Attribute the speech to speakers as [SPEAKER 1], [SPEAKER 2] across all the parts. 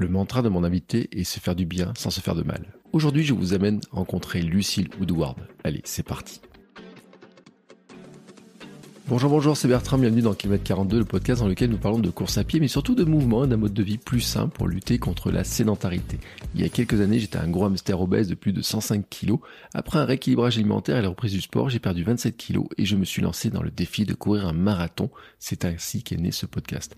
[SPEAKER 1] Le mantra de mon invité est se faire du bien sans se faire de mal. Aujourd'hui, je vous amène rencontrer Lucille Woodward. Allez, c'est parti. Bonjour, bonjour, c'est Bertrand, bienvenue dans Kilomètre 42, le podcast dans lequel nous parlons de course à pied, mais surtout de mouvement et d'un mode de vie plus sain pour lutter contre la sédentarité. Il y a quelques années, j'étais un gros hamster obèse de plus de 105 kg. Après un rééquilibrage alimentaire et la reprise du sport, j'ai perdu 27 kg et je me suis lancé dans le défi de courir un marathon. C'est ainsi qu'est né ce podcast.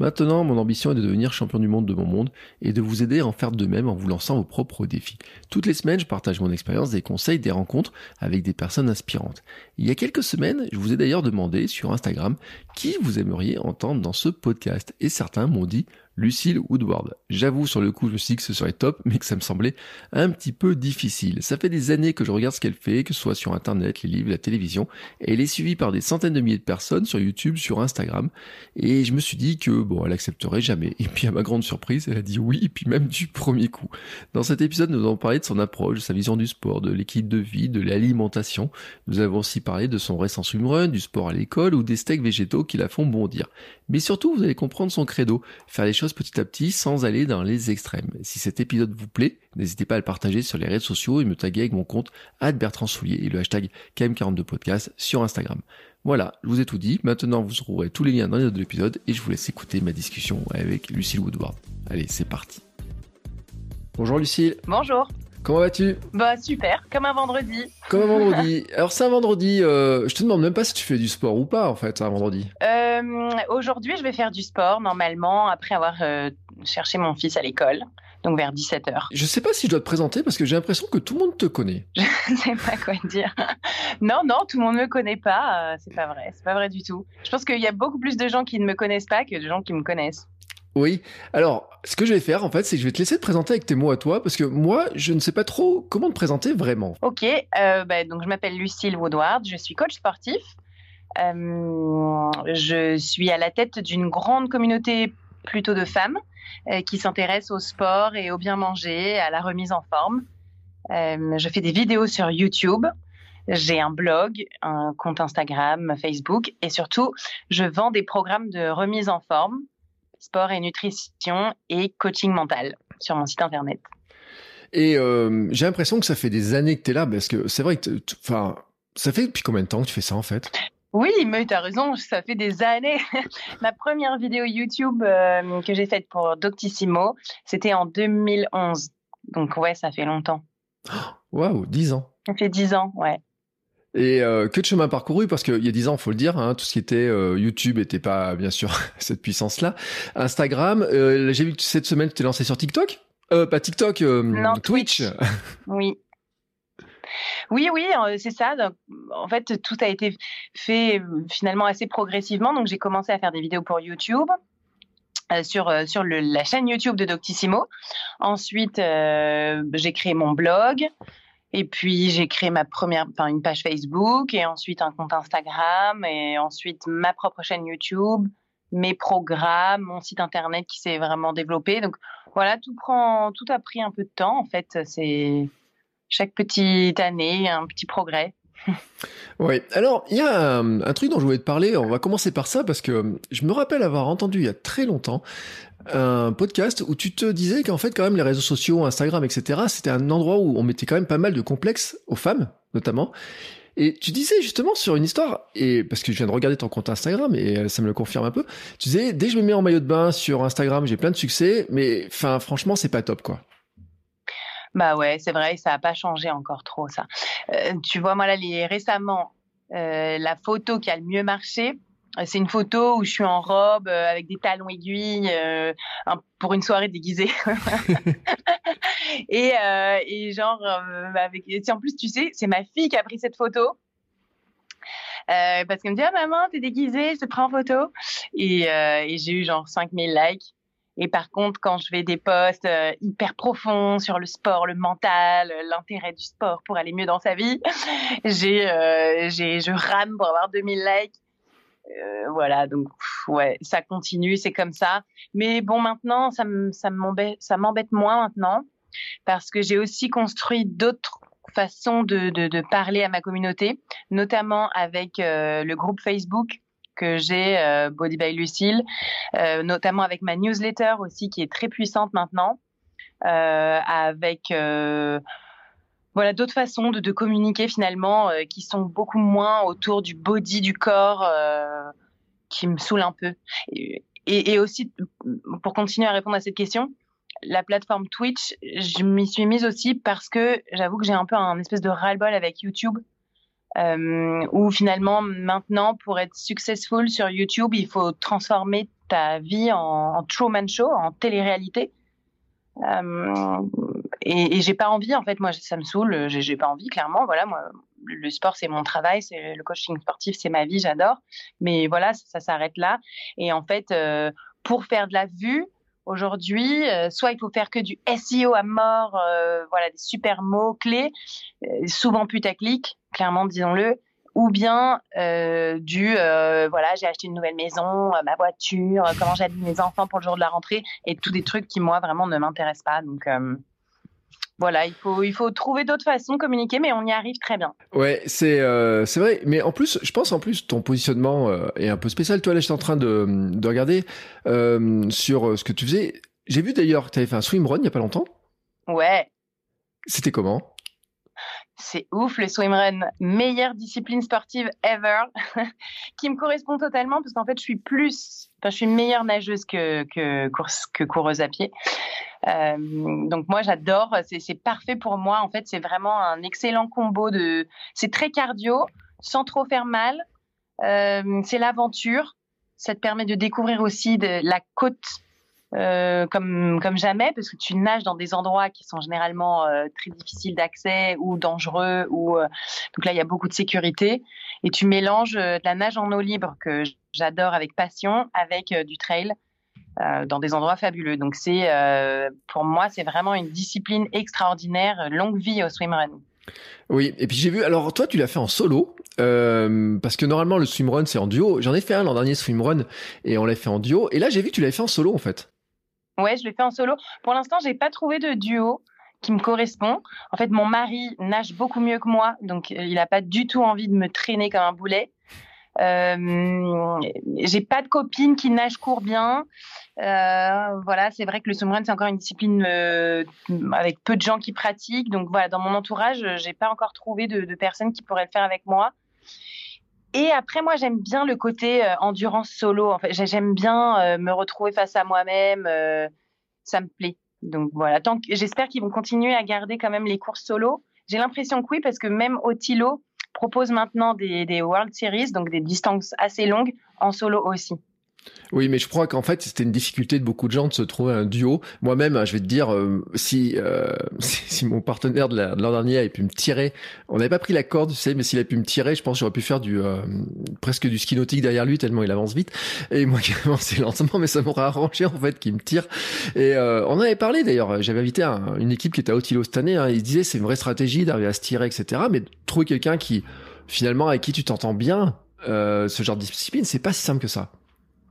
[SPEAKER 1] Maintenant, mon ambition est de devenir champion du monde de mon monde et de vous aider à en faire de même en vous lançant vos propres défis. Toutes les semaines, je partage mon expérience, des conseils, des rencontres avec des personnes inspirantes. Il y a quelques semaines, je vous ai d'ailleurs demandé sur Instagram qui vous aimeriez entendre dans ce podcast et certains m'ont dit Lucille Woodward. J'avoue, sur le coup, je me suis dit que ce serait top, mais que ça me semblait un petit peu difficile. Ça fait des années que je regarde ce qu'elle fait, que ce soit sur Internet, les livres, la télévision, elle est suivie par des centaines de milliers de personnes sur YouTube, sur Instagram, et je me suis dit que, bon, elle accepterait jamais. Et puis, à ma grande surprise, elle a dit oui, et puis même du premier coup. Dans cet épisode, nous allons parler de son approche, de sa vision du sport, de l'équilibre de vie, de l'alimentation. Nous avons aussi parlé de son récent swimrun, du sport à l'école, ou des steaks végétaux qui la font bondir. Mais surtout, vous allez comprendre son credo, faire les choses petit à petit sans aller dans les extrêmes. Si cet épisode vous plaît, n'hésitez pas à le partager sur les réseaux sociaux et me taguer avec mon compte Bertrand Soulier et le hashtag KM42podcast sur Instagram. Voilà, je vous ai tout dit. Maintenant, vous trouverez tous les liens dans les notes de l'épisode et je vous laisse écouter ma discussion avec Lucille Woodward. Allez, c'est parti. Bonjour Lucille.
[SPEAKER 2] Bonjour.
[SPEAKER 1] Comment vas-tu?
[SPEAKER 2] Bah super, comme un vendredi.
[SPEAKER 1] Comme un vendredi. Alors c'est un vendredi, euh, je te demande même pas si tu fais du sport ou pas en fait, un vendredi.
[SPEAKER 2] Euh, Aujourd'hui je vais faire du sport normalement après avoir euh, cherché mon fils à l'école. Donc vers 17h.
[SPEAKER 1] Je sais pas si je dois te présenter parce que j'ai l'impression que tout le monde te connaît.
[SPEAKER 2] Je sais pas quoi dire. Non, non, tout le monde ne me connaît pas. Euh, c'est pas vrai. C'est pas vrai du tout. Je pense qu'il y a beaucoup plus de gens qui ne me connaissent pas que de gens qui me connaissent.
[SPEAKER 1] Oui. Alors, ce que je vais faire, en fait, c'est que je vais te laisser te présenter avec tes mots à toi, parce que moi, je ne sais pas trop comment te présenter vraiment.
[SPEAKER 2] Ok. Euh, bah, donc, je m'appelle Lucille Woodward. Je suis coach sportif. Euh, je suis à la tête d'une grande communauté plutôt de femmes euh, qui s'intéressent au sport et au bien manger, à la remise en forme. Je fais des vidéos sur YouTube. J'ai un blog, un compte Instagram, Facebook et surtout, je vends des programmes de remise en forme sport et nutrition et coaching mental sur mon site internet.
[SPEAKER 1] Et euh, j'ai l'impression que ça fait des années que tu es là, parce que c'est vrai que, enfin, ça fait depuis combien de temps que tu fais ça en fait?
[SPEAKER 2] Oui, mais tu as raison, ça fait des années. Ma première vidéo YouTube euh, que j'ai faite pour Doctissimo, c'était en 2011. Donc ouais, ça fait longtemps.
[SPEAKER 1] Waouh, 10 ans.
[SPEAKER 2] Ça fait 10 ans, ouais.
[SPEAKER 1] Et euh, que de chemin parcouru parce qu'il y a dix ans, faut le dire, hein, tout ce qui était euh, YouTube n'était pas bien sûr cette puissance-là. Instagram, euh, j'ai vu que cette semaine tu t'es lancé sur TikTok, pas TikTok,
[SPEAKER 2] non,
[SPEAKER 1] Twitch.
[SPEAKER 2] oui. Oui, oui, c'est ça. en fait, tout a été fait finalement assez progressivement. Donc, j'ai commencé à faire des vidéos pour YouTube. sur sur le, la chaîne YouTube de Doctissimo. Ensuite, j'ai créé mon blog. Et puis j'ai créé ma première, enfin une page Facebook et ensuite un compte Instagram et ensuite ma propre chaîne YouTube, mes programmes, mon site internet qui s'est vraiment développé. Donc voilà, tout prend, tout a pris un peu de temps en fait. C'est chaque petite année un petit progrès.
[SPEAKER 1] Oui, alors il y a un, un, truc dont je voulais te parler, on va commencer par ça parce que je me rappelle avoir entendu il y a très longtemps un podcast où tu te disais qu'en fait quand même les réseaux sociaux, Instagram, etc., c'était un endroit où on mettait quand même pas mal de complexes aux femmes, notamment. Et tu disais justement sur une histoire, et parce que je viens de regarder ton compte Instagram et euh, ça me le confirme un peu, tu disais dès que je me mets en maillot de bain sur Instagram, j'ai plein de succès, mais enfin franchement c'est pas top quoi.
[SPEAKER 2] Bah ouais, c'est vrai, ça a pas changé encore trop ça. Euh, tu vois moi là récemment euh, la photo qui a le mieux marché, c'est une photo où je suis en robe euh, avec des talons aiguilles euh, pour une soirée déguisée. et, euh, et genre avec en plus tu sais, c'est ma fille qui a pris cette photo. Euh, parce qu'elle me dit ah maman t'es déguisée, je te prends en photo et, euh, et j'ai eu genre 5000 likes. Et par contre, quand je fais des posts euh, hyper profonds sur le sport, le mental, l'intérêt du sport pour aller mieux dans sa vie, j'ai, euh, je rame pour avoir 2000 likes. Euh, voilà, donc ouais, ça continue, c'est comme ça. Mais bon, maintenant, ça m'embête, ça m'embête moins maintenant parce que j'ai aussi construit d'autres façons de, de, parler à ma communauté, notamment avec euh, le groupe Facebook que j'ai, euh, Body by Lucille, notamment avec ma newsletter aussi qui est très puissante maintenant, avec voilà d'autres façons de, communiquer finalement qui sont beaucoup moins autour du body du corps qui me saoule un peu. Et, et, aussi pour continuer à répondre à cette question, la plateforme Twitch, je m'y suis mise aussi parce que j'avoue que j'ai un peu un espèce de ras-le-bol avec YouTube. Euh, où finalement maintenant pour être successful sur YouTube il faut transformer ta vie en, en Truman Show en télé-réalité euh, et, j'ai pas envie en fait moi ça me saoule j'ai pas envie clairement voilà moi le sport c'est mon travail c'est le coaching sportif c'est ma vie j'adore. Mais voilà ça, s'arrête là. Et en fait euh, pour faire de la vue Aujourd'hui, euh, soit il faut faire que du SEO à mort, voilà des super mots clés, souvent putaclic, clairement disons-le, ou bien euh, du euh, voilà j'ai acheté une nouvelle maison, ma voiture, comment j'habille mes enfants pour le jour de la rentrée et tous des trucs qui moi vraiment ne m'intéressent pas. Donc voilà, il faut, il faut trouver d'autres façons de communiquer, mais on y arrive très bien.
[SPEAKER 1] Ouais, c'est euh, c'est vrai. Mais en plus, je pense en plus ton positionnement euh, est un peu spécial. Toi, là, j'étais en train de, de regarder euh, sur ce que tu faisais. J'ai vu d'ailleurs que tu avais fait un swimrun il y a pas longtemps.
[SPEAKER 2] Ouais.
[SPEAKER 1] C'était comment?
[SPEAKER 2] C'est ouf, le swimrun, meilleure discipline sportive ever, qui me correspond totalement parce qu'en fait, je suis plus, enfin, je suis meilleure nageuse que, que, course, que coureuse à pied. Euh, donc moi, j'adore, c'est parfait pour moi. En fait, c'est vraiment un excellent combo de, c'est très cardio, sans trop faire mal. Euh, c'est l'aventure. Ça te permet de découvrir aussi de la côte euh, comme comme jamais parce que tu nages dans des endroits qui sont généralement euh, très difficiles d'accès ou dangereux ou euh, donc là il y a beaucoup de sécurité et tu mélanges de la nage en eau libre que j'adore avec passion avec du trail dans des endroits fabuleux donc c'est pour moi c'est vraiment une discipline extraordinaire longue vie au swimrun
[SPEAKER 1] oui, et puis j'ai vu, alors toi tu l'as fait en solo, parce que normalement le swimrun c'est en duo. J'en ai fait un l'an dernier swimrun et on l'a fait en duo. Et là j'ai vu que tu l'avais fait en solo en fait.
[SPEAKER 2] Ouais, je l'ai fait en solo. Pour l'instant, j'ai pas trouvé de duo qui me correspond. En fait, mon mari nage beaucoup mieux que moi, donc euh, il n'a pas du tout envie de me traîner comme un boulet. Euh, j'ai pas de copine qui nage court bien. Euh, voilà, c'est vrai que le swimrun c'est encore une discipline euh, avec peu de gens qui pratiquent. Donc voilà, dans mon entourage, j'ai pas encore trouvé de, de, personnes qui pourraient le faire avec moi. Et après, moi, j'aime bien le côté euh, endurance solo. En fait, j'aime bien euh, me retrouver face à moi-même. Euh, ça me plaît. Donc voilà. Tant j'espère qu'ils vont continuer à garder quand même les courses solo. J'ai l'impression que oui, parce que même Otilo propose maintenant des, des World Series, donc des distances assez longues en solo aussi.
[SPEAKER 1] Oui, mais je crois qu'en fait, c'était une difficulté de beaucoup de gens de se trouver un duo. Moi-même, je vais te dire, euh, si, euh, si, mon partenaire de l'an dernier avait pu me tirer, on n'avait pas pris la corde, tu sais, mais s'il avait pu me tirer, je pense que j'aurais pu faire du euh, presque du ski nautique derrière lui tellement il avance vite. Et moi qui avance lentement, mais ça m'aurait arrangé en fait qu'il me tire. Et euh, on en avait parlé d'ailleurs. J'avais invité un, une équipe qui était à Otilo cette année. Hein, ils disaient c'est une vraie stratégie d'arriver à se tirer, etc. Mais trouver quelqu'un qui finalement avec qui tu t'entends bien, euh, ce genre de discipline, c'est pas si simple que ça.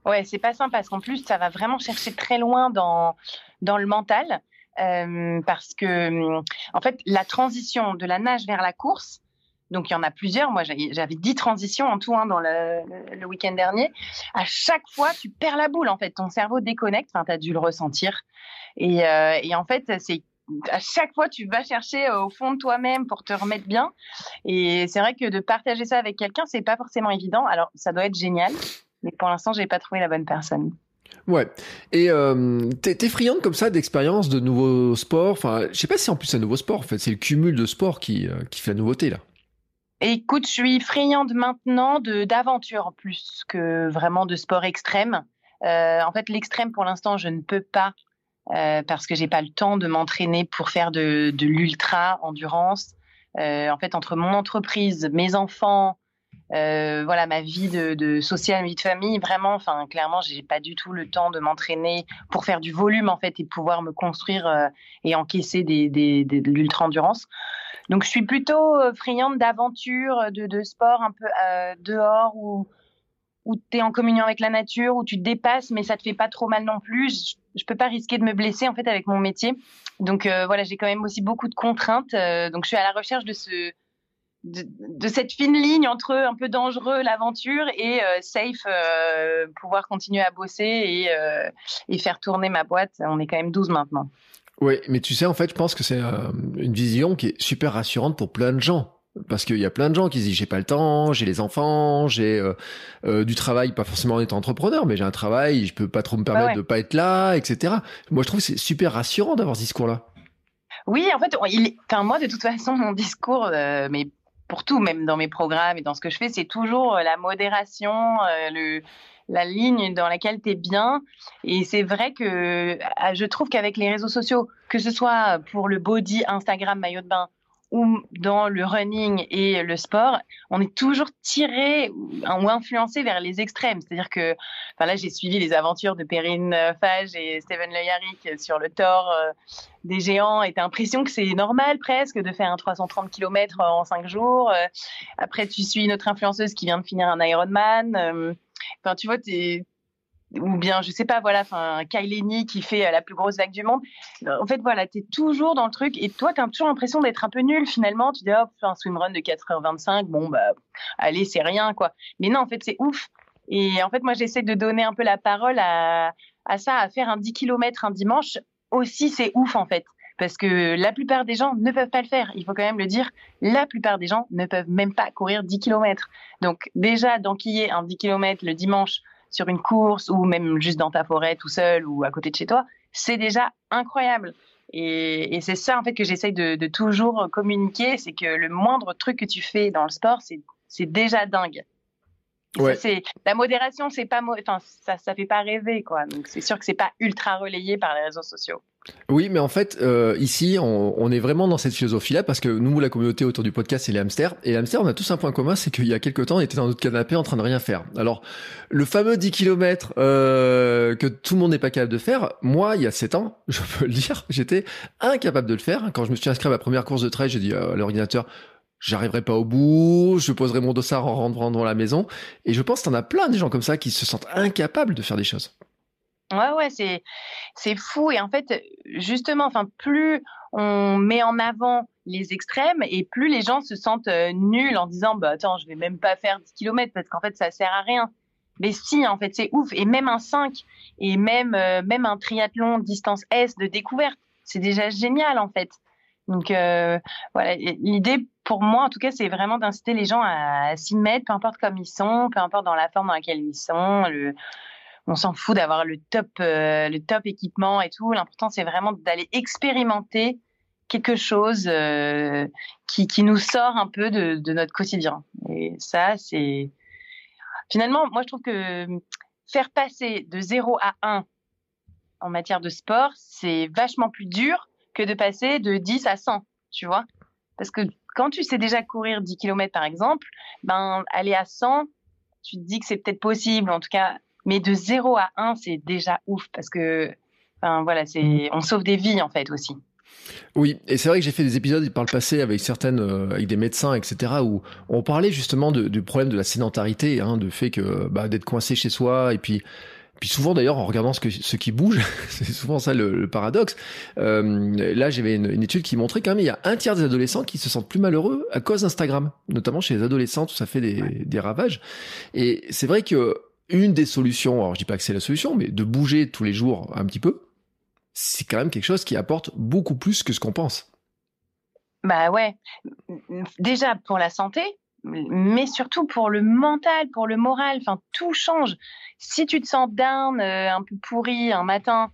[SPEAKER 2] Ouais, c'est pas simple parce qu'en plus, ça va vraiment chercher très loin dans, dans le mental. Euh, parce que, en fait, la transition de la nage vers la course, donc il y en a plusieurs. Moi, j'avais dix transitions en tout hein, dans le, le week-end dernier. À chaque fois, tu perds la boule. En fait, ton cerveau déconnecte. Enfin, tu as dû le ressentir. Et, euh, et en fait, c'est à chaque fois, tu vas chercher au fond de toi-même pour te remettre bien. Et c'est vrai que de partager ça avec quelqu'un, c'est pas forcément évident. Alors, ça doit être génial mais pour l'instant, j'ai pas trouvé la bonne personne.
[SPEAKER 1] Ouais. Et euh, t'es friande comme ça d'expérience de nouveaux sports? Enfin, je sais pas si en plus c'est un nouveau sport. En fait, c'est le cumul de sports qui euh, qui fait la nouveauté là.
[SPEAKER 2] Écoute, je suis friande maintenant de d'aventure plus que vraiment de sport extrême. Euh, en fait, l'extrême pour l'instant, je ne peux pas euh, parce que j'ai pas le temps de m'entraîner pour faire de, de l'ultra endurance. En fait, entre mon entreprise, mes enfants, euh, voilà ma vie de, de sociale, vie de famille, vraiment, enfin clairement, j'ai pas du tout le temps de m'entraîner pour faire du volume en fait et pouvoir me construire euh, et encaisser des, des, de l'ultra endurance. Donc je suis plutôt euh, friande d'aventure, de, de sport un peu dehors où où tu es en communion avec la nature, où tu te dépasses, mais ça te fait pas trop mal non plus. Je, je peux pas risquer de me blesser en fait avec mon métier. Donc voilà, j'ai quand même aussi beaucoup de contraintes. Donc je suis à la recherche de ce de, de, cette fine ligne entre un peu dangereux l'aventure et euh, safe euh, pouvoir continuer à bosser et, euh, et faire tourner ma boîte. On est quand même 12 maintenant.
[SPEAKER 1] Oui, mais tu sais, en fait, je pense que c'est une vision qui est super rassurante pour plein de gens. Parce qu'il y a plein de gens qui se disent j'ai pas le temps, j'ai les enfants, j'ai du travail, pas forcément en étant entrepreneur, mais j'ai un travail, je peux pas trop me permettre
[SPEAKER 2] ouais.
[SPEAKER 1] de pas être là, etc. Moi, je trouve que c'est super rassurant d'avoir ce discours-là.
[SPEAKER 2] Oui, en fait, il, enfin moi de toute façon, mon discours, euh, mais pour tout, même dans mes programmes et dans ce que je fais, c'est toujours la modération, euh, le la ligne dans laquelle tu es bien. Et c'est vrai que je trouve qu'avec les réseaux sociaux, que ce soit pour le body, Instagram, maillot de bain, ou dans le running et le sport, on est toujours tiré ou influencé vers les extrêmes. C'est-à-dire que, enfin là, j'ai suivi les aventures de Perrine Fage et Steven Le Yarrick sur le Thor euh, des géants et t'as l'impression que c'est normal presque de faire un 330 km en 5 jours. Euh, après, tu suis une autre influenceuse qui vient de finir un Ironman. Euh, Enfin, tu vois, t'es ou bien je sais pas voilà enfin Kylie qui fait la plus grosse vague du monde. En fait voilà tu es toujours dans le truc et toi tu as toujours l'impression d'être un peu nul finalement. Tu dis hop oh, un swimrun de 4h25 bon bah allez c'est rien quoi. Mais non en fait c'est ouf. Et en fait moi j'essaie de donner un peu la parole à à ça à faire un 10 km un dimanche aussi c'est ouf en fait. Parce que la plupart des gens ne peuvent pas le faire. Il faut quand même le dire, la plupart des gens ne peuvent même pas courir 10 km. Donc déjà, d'enquiller un 10 km le dimanche sur une course ou même juste dans ta forêt tout seul ou à côté de chez toi, c'est déjà incroyable. Et, c'est ça en fait que j'essaye de, de, toujours communiquer, c'est que le moindre truc que tu fais dans le sport, c'est déjà dingue. Ouais. la modération, c'est pas, enfin ça, ça fait pas rêver quoi. Donc c'est sûr que c'est pas ultra relayé par les réseaux sociaux.
[SPEAKER 1] Oui, mais en fait, euh, ici, on, on, est vraiment dans cette philosophie-là parce que nous, la communauté autour du podcast, c'est les hamsters. Et les hamsters, on a tous un point commun, c'est qu'il y a quelques temps, on était dans notre canapé en train de rien faire. Alors, le fameux 10 km euh, que tout le monde n'est pas capable de faire, moi, il y a 7 ans, je peux le dire, j'étais incapable de le faire. Quand je me suis inscrit à ma première course de trail, j'ai dit à l'ordinateur, j'arriverai pas au bout, je poserai mon dossard en rentrant dans la maison. Et je pense y en a plein des gens comme ça qui se sentent incapables de faire des choses.
[SPEAKER 2] Ouais, ouais, c'est, c'est fou. Et en fait, justement, enfin, plus on met en avant les extrêmes et plus les gens se sentent euh, nuls en disant, bah, attends, je vais même pas faire 10 km parce qu'en fait, ça sert à rien. Mais si, en fait, c'est ouf. Et même un 5 et même, euh, même un triathlon distance S de découverte, c'est déjà génial, en fait. Donc, euh, voilà, l'idée pour moi, en tout cas, c'est vraiment d'inciter les gens à, s'y mettre, peu importe comme ils sont, peu importe dans la forme dans laquelle ils sont, on s'en fout d'avoir le top, euh, le top équipement et tout. L'important, c'est vraiment d'aller expérimenter quelque chose euh, qui, qui, nous sort un peu de, de, notre quotidien. Et ça, c'est finalement, moi, je trouve que faire passer de 0 à 1 en matière de sport, c'est vachement plus dur que de passer de 10 à 100, tu vois. Parce que quand tu sais déjà courir 10 km, par exemple, ben, aller à 100, tu te dis que c'est peut-être possible. En tout cas, mais de 0 à 1, c'est déjà ouf parce que, enfin, voilà, c'est, on sauve des vies en fait aussi.
[SPEAKER 1] Oui, et c'est vrai que j'ai fait des épisodes par le passé avec certaines, euh, avec des médecins, etc., où on parlait justement de, du problème de la sédentarité, hein, de fait que bah, d'être coincé chez soi, et puis, puis souvent d'ailleurs en regardant ce, que, ce qui bouge, c'est souvent ça le, le paradoxe. Euh, là, j'avais une, une, étude qui montrait quand même il y a un tiers des adolescents qui se sentent plus malheureux à cause d'Instagram, notamment chez les adolescents, tout ça fait des, des ravages. Et c'est vrai que une des solutions, alors je dis pas que c'est la solution, mais de bouger tous les jours un petit peu, c'est quand même quelque chose qui apporte beaucoup plus que ce qu'on pense.
[SPEAKER 2] Bah ouais. Déjà pour la santé, mais surtout pour le mental, pour le moral. Enfin, tout change. Si tu te sens down, euh, un peu pourri un matin,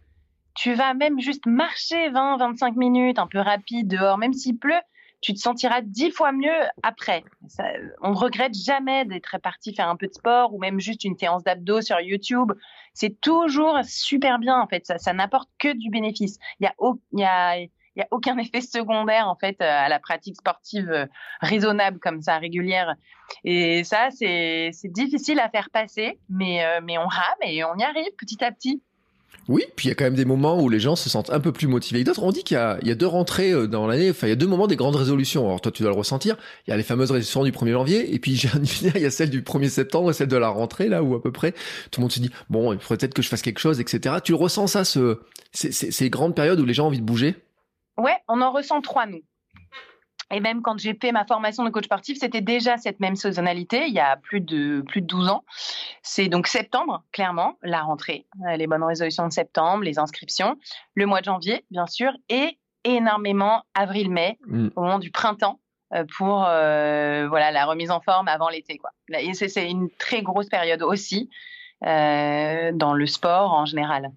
[SPEAKER 2] tu vas même juste marcher 20, 25 minutes, un peu rapide dehors, même s'il pleut, tu te sentiras dix fois mieux après. Ça, on ne regrette jamais d'être parti faire un peu de sport ou même juste une séance d'abdos sur YouTube. C'est toujours super bien en fait. Ça, ça n'apporte que du bénéfice. Il y a, y a, il n'y a aucun effet secondaire en fait à la pratique sportive raisonnable comme ça, régulière. Et ça, c'est difficile à faire passer, mais, mais on rame et on y arrive petit à petit.
[SPEAKER 1] Oui, puis il y a quand même des moments où les gens se sentent un peu plus motivés que d'autres. On dit qu'il y, y a, deux rentrées euh, dans l'année, enfin il y a deux moments des grandes résolutions. Alors toi tu dois le ressentir. Il y a les fameuses résolutions du 1er janvier, et puis il y a celle du 1er septembre et celle de la rentrée, là où à peu près tout le monde se dit, bon, il faudrait peut-être que je fasse quelque chose, etc. Tu le ressens ça, ce, ces grandes périodes où les gens ont envie de bouger?
[SPEAKER 2] Ouais, on en ressent trois, nous. Et même quand j'ai fait ma formation de coach sportif, c'était déjà cette même saisonnalité, il y a plus de, plus de 12 ans. C'est donc septembre, clairement, la rentrée, euh, les bonnes résolutions de septembre, les inscriptions, le mois de janvier, bien sûr, et énormément avril-mai, mm. au moment du printemps, euh, pour euh, voilà la remise en forme avant l'été. Quoi. Et c'est une très grosse période aussi dans le sport en général.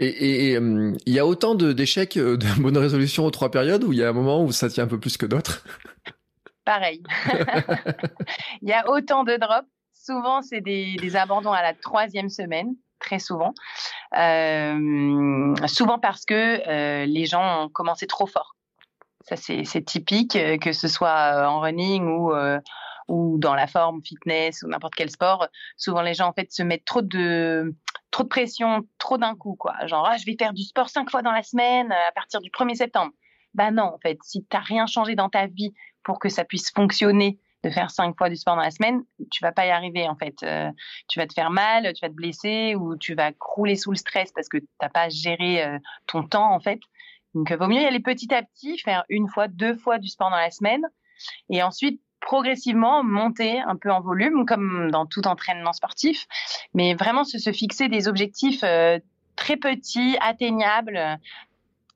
[SPEAKER 1] Et euh, il y a autant d'échecs euh, de, bonnes résolutions aux trois périodes ou il y a un moment où ça tient un peu plus que d'autres?
[SPEAKER 2] Pareil. Il y a autant de drops. Souvent, c'est des, des, abandons à la troisième semaine, très souvent. Euh, souvent parce que les gens ont commencé trop fort. Ça, c'est typique, que ce soit en running ou ou dans la forme fitness ou n'importe quel sport, souvent les gens en fait se mettent trop de trop de pression, trop d'un coup quoi. Genre ah, je vais faire du sport cinq fois dans la semaine à partir du 1er septembre. Bah non en fait, si t'as rien changé dans ta vie pour que ça puisse fonctionner de faire cinq fois du sport dans la semaine, tu vas pas y arriver en fait. Euh, tu vas te faire mal, tu vas te blesser ou tu vas crouler sous le stress parce que t'as pas géré euh, ton temps en fait. Donc, vaut mieux y aller petit à petit, faire une fois, deux fois du sport dans la semaine, et ensuite progressivement monter un peu en volume, comme dans tout entraînement sportif, mais vraiment se, fixer des objectifs euh, très petits, atteignables.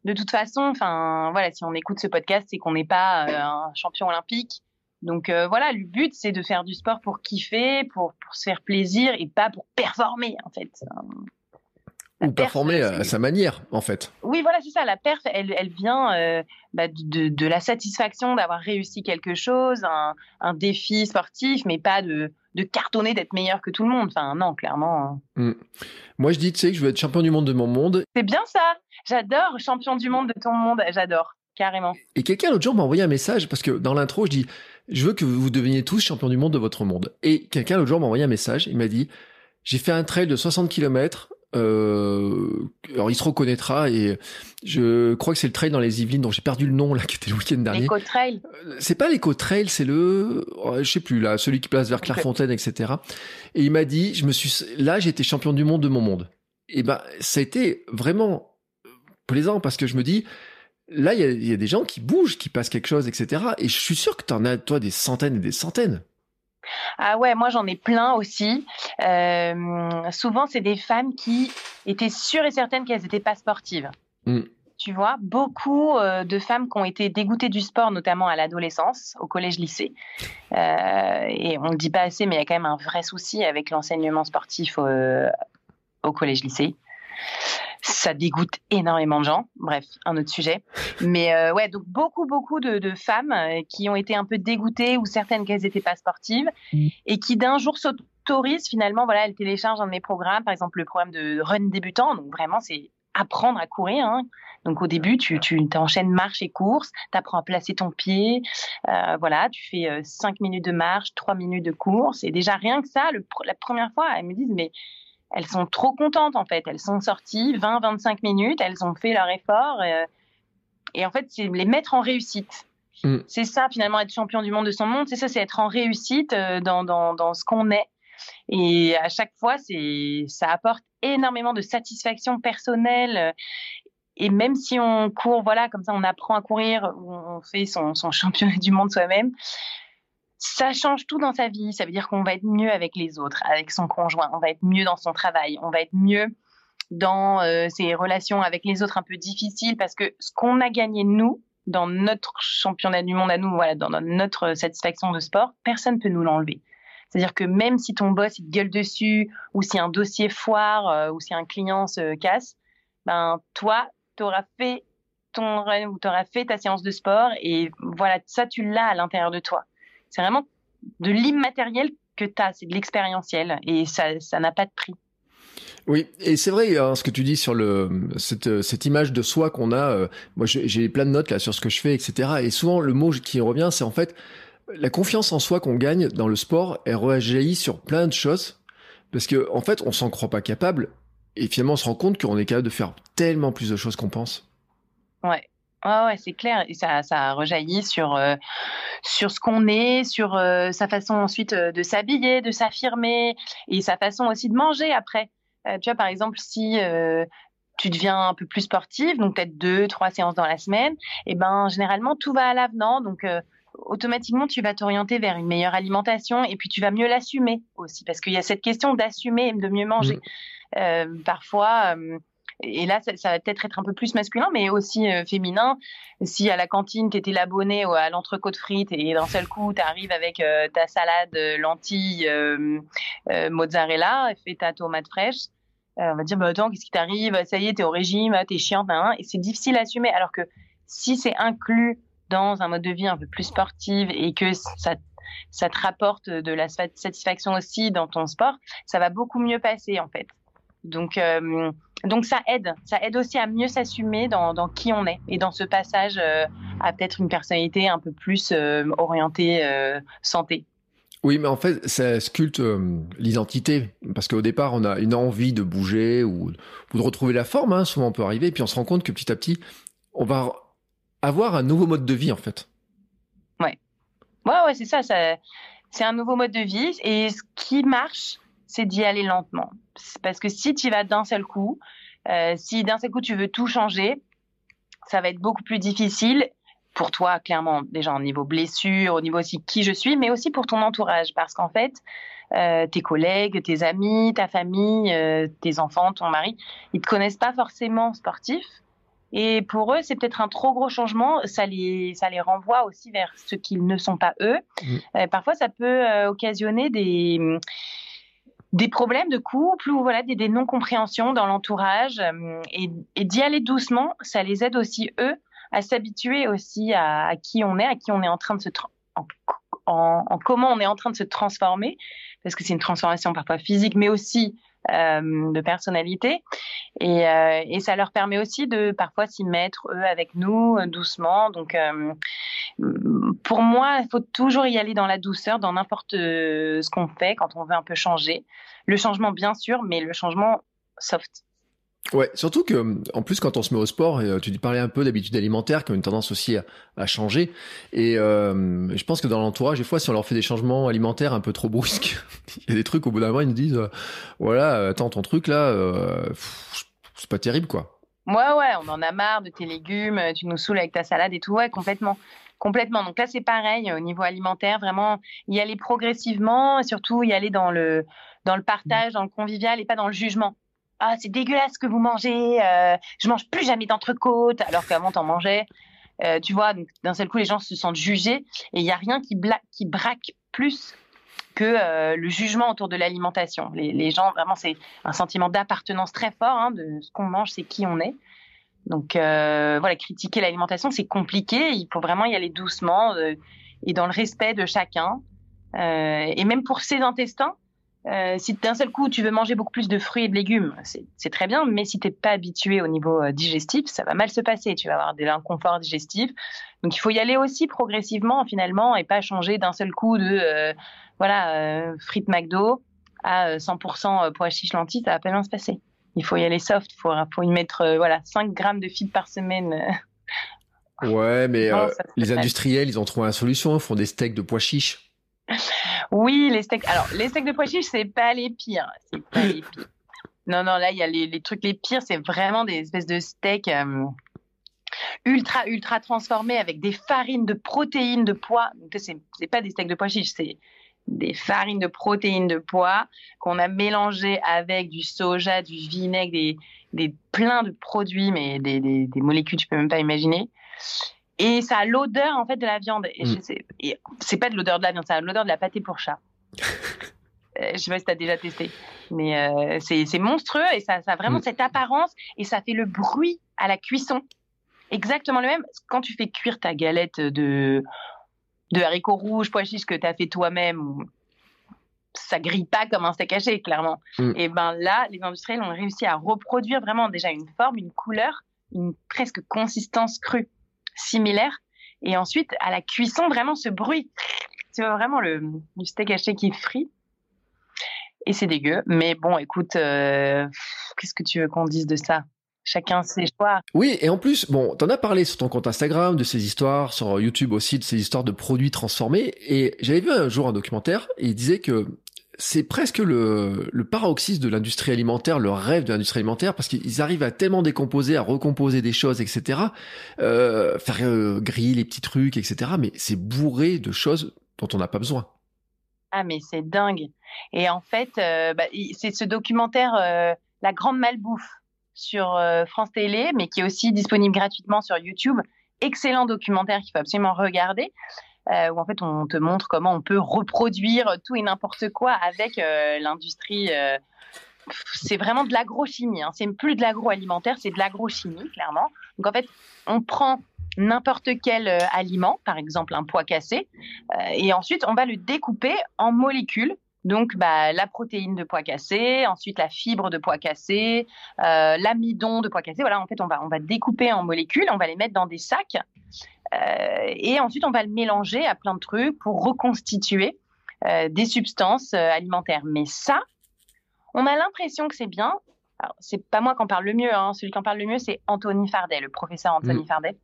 [SPEAKER 2] De toute façon, enfin voilà, si on écoute ce podcast, c'est qu'on n'est pas euh, un champion olympique. Donc euh, voilà, le but c'est de faire du sport pour kiffer, pour, pour se faire plaisir et pas pour performer en fait.
[SPEAKER 1] Ou performer à sa manière, en fait.
[SPEAKER 2] Oui, voilà, c'est ça. La perf, elle, elle vient euh, bah, de, de, la satisfaction d'avoir réussi quelque chose, un, un, défi sportif, mais pas de, de cartonner, d'être meilleur que tout le monde. Enfin, non, clairement.
[SPEAKER 1] Hein. Mm. Moi, je dis, tu sais, que je veux être champion du monde de mon monde.
[SPEAKER 2] C'est bien ça. J'adore champion du monde de ton monde. J'adore, carrément.
[SPEAKER 1] Et quelqu'un l'autre jour m'a envoyé un message parce que dans l'intro, je dis, je veux que vous deveniez tous champion du monde de votre monde. Et quelqu'un l'autre jour m'a envoyé un message. Il m'a dit, j'ai fait un trail de 60 km euh, alors il se reconnaîtra et je crois que c'est le trail dans les Yvelines dont j'ai perdu le nom là qui était le week-end dernier.
[SPEAKER 2] L'éco trail.
[SPEAKER 1] Euh, c'est pas l'éco trail, c'est le, oh, je sais plus là, celui qui passe vers Clairefontaine, etc. Et il m'a dit, je me suis, là j'étais champion du monde de mon monde. Et ben ça a été vraiment plaisant parce que je me dis, là il y a, y a, des gens qui bougent, qui passent quelque chose, etc. Et je suis sûr que tu en as toi des centaines et des centaines.
[SPEAKER 2] Ah ouais, moi j'en ai plein aussi. Euh, souvent, c'est des femmes qui étaient sûres et certaines qu'elles n'étaient pas sportives. Mm. Tu vois, beaucoup euh, de femmes qui ont été dégoûtées du sport, notamment à l'adolescence, au collège-lycée. Euh, et on ne le dit pas assez, mais il y a quand même un vrai souci avec l'enseignement sportif au collège-lycée ça dégoûte énormément de gens. Bref, un autre sujet. Mais euh, ouais, donc beaucoup, beaucoup de, de femmes euh, qui ont été un peu dégoûtées ou certaines qu'elles n'étaient pas sportives mm. et qui d'un jour s'autorisent finalement, voilà, elles téléchargent un de mes programmes, par exemple le programme de run débutant. Donc vraiment, c'est apprendre à courir. Hein. Donc au début, tu, tu t'enchaînes marche et course, tu apprends à placer ton pied, euh, voilà, tu fais euh, 5 minutes de marche, 3 minutes de course. Et déjà rien que ça, le, la première fois, elles me disent, mais elles sont trop contentes en fait. Elles sont sorties 20-25 minutes, elles ont fait leur effort. Euh, et en fait, c'est les mettre en réussite. Mm. C'est ça finalement être champion du monde de son monde. C'est ça, c'est être en réussite euh, dans, dans, dans ce qu'on est. Et à chaque fois, c'est ça apporte énormément de satisfaction personnelle. Et même si on court, voilà, comme ça, on apprend à courir, on fait son, son championnat du monde soi-même ça change tout dans sa vie. Ça veut dire qu'on va être mieux avec les autres, avec son conjoint, on va être mieux dans son travail, on va être mieux dans euh, ses relations avec les autres un peu difficiles parce que ce qu'on a gagné nous dans notre championnat du monde à nous, voilà, dans notre satisfaction de sport, personne ne peut nous l'enlever. C'est-à-dire que même si ton boss il te gueule dessus, ou si un dossier foire, euh, ou si un client se casse, ben toi, tu auras fait ton ou tu auras fait ta séance de sport et voilà, ça tu l'as à l'intérieur de toi. C'est vraiment de l'immatériel que tu as, c'est de l'expérientiel et ça ça n'a pas de prix.
[SPEAKER 1] Oui, et c'est vrai hein, ce que tu dis sur le cette, cette image de soi qu'on a. Euh, moi, j'ai plein de notes là sur ce que je fais, etc. Et souvent, le mot qui revient, c'est en fait la confiance en soi qu'on gagne dans le sport. Elle rejaillit sur plein de choses parce que en fait, on s'en croit pas capable, et finalement, on se rend compte qu'on est capable de faire tellement plus de choses qu'on pense.
[SPEAKER 2] Ouais. Ouais, ouais, c'est clair. Et ça, ça rejaillit sur, euh, sur ce qu'on est, sur euh, sa façon ensuite de s'habiller, de s'affirmer, et sa façon aussi de manger après. Euh, tu vois, par exemple, si euh, tu deviens un peu plus sportive, donc peut-être deux, trois séances dans la semaine, et eh ben généralement tout va à l'avenant, donc euh, automatiquement tu vas t'orienter vers une meilleure alimentation et puis tu vas mieux l'assumer aussi, parce qu'il y a cette question d'assumer et de mieux manger. Mmh. parfois et là, ça, va peut-être être un peu plus masculin, mais aussi féminin. Si à la cantine, tu étais l'abonné à l'entrecôte frites et d'un seul coup, tu arrives avec ta salade lentilles mozzarella et ta tomate fraîche, on va dire, bah, attends, qu'est-ce qui t'arrive? Ça y est, t'es au régime, t'es chiante, et c'est difficile à assumer. Alors que si c'est inclus dans un mode de vie un peu plus sportif et que ça, te rapporte de la satisfaction aussi dans ton sport, ça va beaucoup mieux passer, en fait. Donc, euh, donc ça aide, ça aide aussi à mieux s'assumer dans, dans, qui on est et dans ce passage euh, à peut-être une personnalité un peu plus euh, orientée santé.
[SPEAKER 1] Oui, mais en fait, ça sculpte l'identité. Parce qu'au départ, on a une envie de bouger ou, ou de retrouver la forme, hein, souvent on peut arriver, et puis on se rend compte que petit à petit, on va avoir un nouveau mode de vie, en fait.
[SPEAKER 2] Ouais. Ouais, ouais, c'est ça, ça c'est un nouveau mode de vie. Et ce qui marche, c'est d'y aller lentement. Parce que si tu vas d'un seul coup, euh, si d'un seul coup tu veux tout changer, ça va être beaucoup plus difficile pour toi, clairement, déjà au niveau blessure, au niveau aussi qui je suis, mais aussi pour ton entourage. Parce qu'en fait, euh, tes collègues, tes amis, ta famille, euh, tes enfants, ton mari, ils te connaissent pas forcément sportif. Et pour eux, c'est peut-être un trop gros changement. Ça les, ça les renvoie aussi vers ce qu'ils ne sont pas eux. Mmh. parfois, ça peut occasionner des, des problèmes de couple ou voilà des, non-compréhensions dans l'entourage euh, et, d'y aller doucement, ça les aide aussi eux à s'habituer aussi à, qui on est, à qui on est en train de se en, en, comment on est en train de se transformer parce que c'est une transformation parfois physique mais aussi de personnalité et, euh, et, ça leur permet aussi de parfois s'y mettre eux avec nous doucement donc pour moi, il faut toujours y aller dans la douceur, dans n'importe euh, ce qu'on fait quand on veut un peu changer. Le changement, bien sûr, mais le changement soft.
[SPEAKER 1] Ouais, surtout que en plus quand on se met au sport, euh, tu parlais un peu d'habitudes alimentaires qui ont une tendance aussi à, changer. Et euh, je pense que dans l'entourage, des fois, si on leur fait des changements alimentaires un peu trop brusques, il y a des trucs au bout d'un moment ils nous disent, voilà, attends ton truc là, c'est pas terrible quoi.
[SPEAKER 2] Ouais, ouais, on en a marre de tes légumes, tu nous saoules avec ta salade et tout, ouais, complètement. Complètement. Donc là, c'est pareil au niveau alimentaire, vraiment y aller progressivement et surtout y aller dans le, dans le partage, dans le convivial et pas dans le jugement. Ah, c'est dégueulasse ce que vous mangez, euh, je mange plus jamais d'entrecôte, alors qu'avant, t'en mangeais. Euh, tu vois, d'un seul coup, les gens se sentent jugés et il n'y a rien qui, braque plus que euh, le jugement autour de l'alimentation. Les, gens, vraiment, c'est un sentiment d'appartenance très fort hein, de ce qu'on mange, c'est qui on est. Donc euh, voilà, critiquer l'alimentation, c'est compliqué. Il faut vraiment y aller doucement euh, et dans le respect de chacun. Et même pour ses intestins, euh, si d'un seul coup tu veux manger beaucoup plus de fruits et de légumes, c'est très bien. Mais si t'es pas habitué au niveau euh, digestif, ça va mal se passer. Tu vas avoir de l'inconfort digestif. Donc il faut y aller aussi progressivement finalement et pas changer d'un seul coup de voilà frites McDo à 100% pois chiches lentilles. Ça va pas bien se passer il faut y aller soft, il faut, y mettre euh, voilà 5 grammes de feed par semaine.
[SPEAKER 1] Ouais, mais euh, les industriels, ils ont trouvé une solution, ils font des steaks de pois chiches.
[SPEAKER 2] Oui, les steaks. Alors, les steaks de pois chiches, c'est pas les pires. C'est pas les pires. Non, non, là, il y a les, trucs les pires, c'est vraiment des espèces de steaks euh, ultra, ultra transformés avec des farines de protéines de pois. Donc, c'est pas des steaks de pois chiches, c'est des farines de protéines de pois qu'on a mélangées avec du soja, du vinaigre, des, des plein de produits, mais des, des, des molécules, tu peux même pas imaginer. Et ça a l'odeur en fait de la viande. Et, mm. c'est pas de l'odeur de la viande, ça a l'odeur de la pâté pour chat. euh, je sais pas si tu as déjà testé, mais euh, c'est monstrueux et ça, ça a vraiment mm. cette apparence et ça fait le bruit à la cuisson. Exactement le même. Quand tu fais cuire ta galette de de haricots rouges, pois chiches que tu as fait toi-même ça grille pas comme un steak haché, clairement. Mm. Et ben là, les industriels ont réussi à reproduire vraiment déjà une forme, une couleur, une presque consistance crue similaire. Et ensuite, à la cuisson, vraiment ce bruit. C'est vraiment le, steak haché qui frit. Et c'est dégueu. Mais bon, écoute, euh, qu'est-ce que tu veux qu'on dise de ça? Chacun ses choix.
[SPEAKER 1] Oui, et en plus, bon, t'en as parlé sur ton compte Instagram de ces histoires, sur YouTube aussi de ces histoires de produits transformés. Et j'avais vu un jour un documentaire et il disait que c'est presque le, paroxysme de l'industrie alimentaire, le rêve de l'industrie alimentaire, parce qu'ils arrivent à tellement décomposer, à recomposer des choses, etc. Euh, faire euh, griller les petits trucs, etc. Mais c'est bourré de choses dont on n'a pas besoin.
[SPEAKER 2] Ah mais c'est dingue. Et en fait, euh, bah, c'est ce documentaire La Grande Malbouffe sur France Télé, mais qui est aussi disponible gratuitement sur YouTube. Excellent documentaire qu'il faut absolument regarder. Euh, où en fait on te montre comment on peut reproduire tout et n'importe quoi avec euh, l'industrie. c'est vraiment de l'agrochimie. Hein. C'est plus de l'agroalimentaire, c'est de l'agrochimie clairement. Donc en fait, on prend n'importe quel aliment, par exemple un pois cassé, et ensuite on va le découper en molécules donc, bah, la protéine de pois cassé, ensuite la fibre de pois cassé, euh, l'amidon de pois cassé. Voilà, en fait, on va, on va découper en molécules, on va les mettre dans des sacs, euh, et ensuite on va le mélanger à plein de trucs pour reconstituer euh, des substances alimentaires. Mais ça, on a l'impression que c'est bien. C'est pas moi qui en parle le mieux. Hein. Celui qui en parle le mieux, c'est Anthony Fardet, le professeur Anthony mmh. Fardet.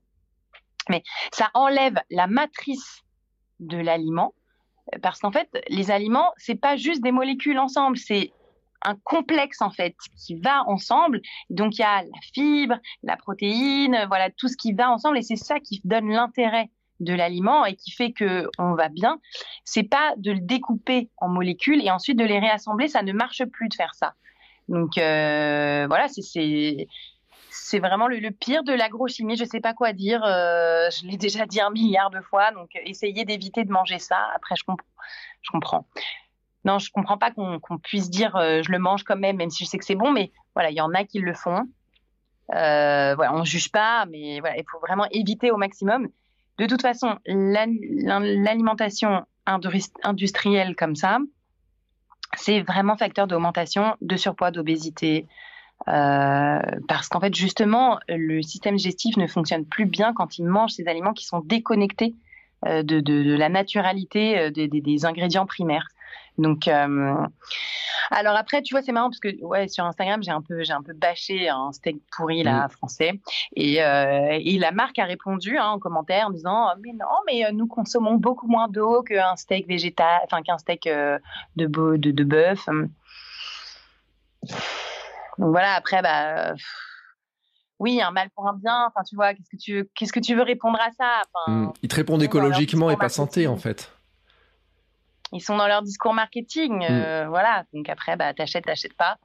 [SPEAKER 2] Mais ça enlève la matrice de l'aliment parce qu'en fait, les aliments, c'est pas juste des molécules ensemble, c'est un complexe en fait qui va ensemble. Donc il y a la fibre, la protéine, voilà tout ce qui va ensemble et c'est ça qui donne l'intérêt de l'aliment et qui fait que on va bien. C'est pas de le découper en molécules et ensuite de les réassembler, ça ne marche plus de faire ça. Donc euh, voilà, c'est vraiment le, pire de l'agrochimie. Je sais pas quoi dire. Euh, je l'ai déjà dit un milliard de fois. Donc, essayez d'éviter de manger ça. Après. Je comprends. Non, je comprends pas qu'on puisse dire euh, je le mange quand même, même si je sais que c'est bon. Mais voilà, il y en a qui le font. Euh, voilà, on juge pas, mais voilà, il faut vraiment éviter au maximum. De toute façon, l'alimentation industrielle comme ça, c'est vraiment facteur d'augmentation de surpoids, d'obésité, euh, parce qu'en fait, justement, le système digestif ne fonctionne plus bien quand il mange ces aliments qui sont déconnectés euh, de, la naturalité des, ingrédients primaires. Donc, euh, alors après, tu vois, c'est marrant parce que ouais, sur Instagram, j'ai un peu, j'ai un peu bâché un steak pourri là, mm. français, et, euh, et, la marque a répondu hein, en commentaire en disant, mais non, mais nous consommons beaucoup moins d'eau qu'un steak végétal, enfin qu'un steak de, de, de bœuf. Donc voilà, après, bah, oui, un mal pour un bien. Enfin, tu vois, qu'est-ce que tu veux, qu'est-ce que tu veux répondre à ça?
[SPEAKER 1] Mmh. Ils te répondent écologiquement et pas santé, en fait.
[SPEAKER 2] Ils sont dans leur discours marketing, euh, mmh. voilà. Donc après, bah, t'achètes, t'achètes pas.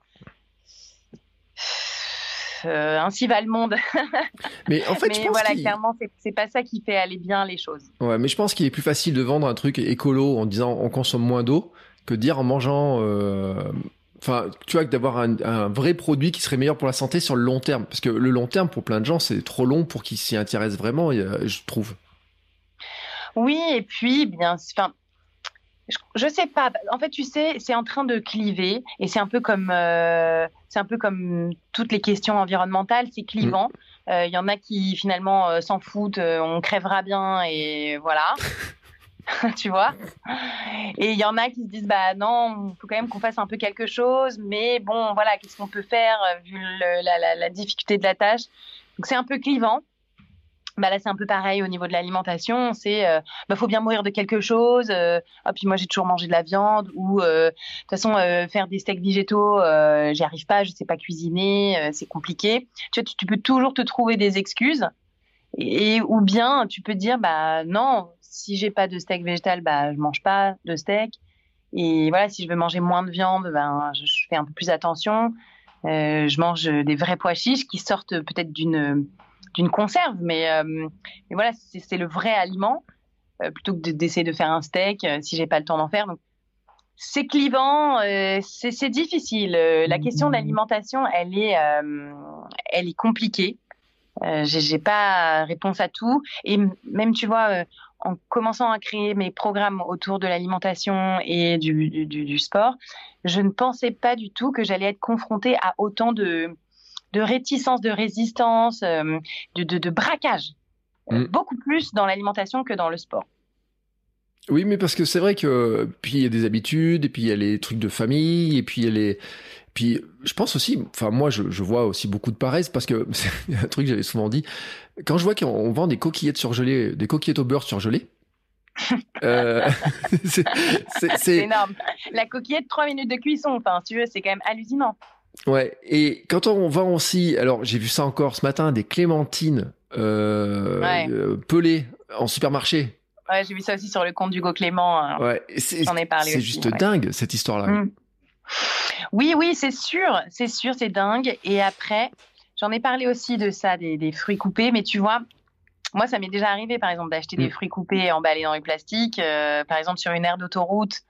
[SPEAKER 2] Euh, ainsi va le monde.
[SPEAKER 1] mais en fait, je pense
[SPEAKER 2] voilà, clairement, c'est pas ça qui fait aller bien les choses.
[SPEAKER 1] Ouais, mais je pense qu'il est plus facile de vendre un truc écolo en disant on consomme moins d'eau que de dire en mangeant euh, enfin, tu vois, d'avoir un, vrai produit qui serait meilleur pour la santé sur le long terme. Parce que le long terme, pour plein de gens, c'est trop long pour qu'ils s'y intéressent vraiment, je trouve.
[SPEAKER 2] Oui, et puis, bien, enfin, je, sais pas. En fait, tu sais, c'est en train de cliver, et c'est un peu comme, euh, c'est un peu comme toutes les questions environnementales, c'est clivant. Il mm. euh, y en a qui finalement euh, s'en foutent, on crèvera bien, et voilà. tu vois? Et il y en a qui se disent bah non, il faut quand même qu'on fasse un peu quelque chose, mais bon, voilà, qu'est-ce qu'on peut faire vu la, difficulté de la tâche? Donc c'est un peu clivant. Bah là c'est un peu pareil au niveau de l'alimentation, c'est euh, bah faut bien mourir de quelque chose. Euh, ah, puis moi j'ai toujours mangé de la viande ou euh, de toute façon faire des steaks végétaux, j'y arrive pas, je sais pas cuisiner, c'est compliqué. Tu, vois, tu, peux toujours te trouver des excuses et ou bien tu peux dire bah non si j'ai pas de steak végétal, bah, je mange pas de steak. Et voilà, si je veux manger moins de viande, ben, je, fais un peu plus attention. Euh, je mange des vrais pois chiches qui sortent peut-être d'une d'une conserve, mais, euh, mais voilà, c'est le vrai aliment euh, plutôt que d'essayer de faire un steak euh, si j'ai pas le temps d'en faire. Donc, c'est clivant, euh, c'est difficile. la question de l'alimentation, elle est, elle est compliquée. Euh, j'ai pas réponse à tout. Et même, tu vois, en commençant à créer mes programmes autour de l'alimentation et du, du, sport, je ne pensais pas du tout que j'allais être confrontée à autant de, de réticence, de résistance, de, de, braquage. Mm. Beaucoup plus dans l'alimentation que dans le sport.
[SPEAKER 1] Oui, mais parce que c'est vrai que puis il y a des habitudes, et puis il y a les trucs de famille, et puis il y a les puis je pense aussi, enfin moi je, je, vois aussi beaucoup de paresse parce que c'est un truc que j'avais souvent dit. Quand je vois qu'on vend des coquillettes surgelées, des coquillettes au beurre surgelées,
[SPEAKER 2] euh, c'est énorme. La coquillette, 3 minutes de cuisson, enfin, si tu veux, c'est quand même hallucinant.
[SPEAKER 1] Ouais, et quand on vend aussi, alors j'ai vu ça encore ce matin, des clémentines euh, euh pelées en supermarché.
[SPEAKER 2] Ouais, j'ai vu ça aussi sur le compte d'Hugo Clément. Hein.
[SPEAKER 1] Ouais, j'en ai parlé. C'est juste dingue cette histoire-là. Mm.
[SPEAKER 2] Oui, oui, c'est sûr, c'est sûr, c'est dingue. Et après, j'en ai parlé aussi de ça, des, fruits coupés, mais tu vois, moi, ça m'est déjà arrivé, par exemple, d'acheter des mm. fruits coupés emballés dans du plastique. Euh, par exemple, sur une aire d'autoroute,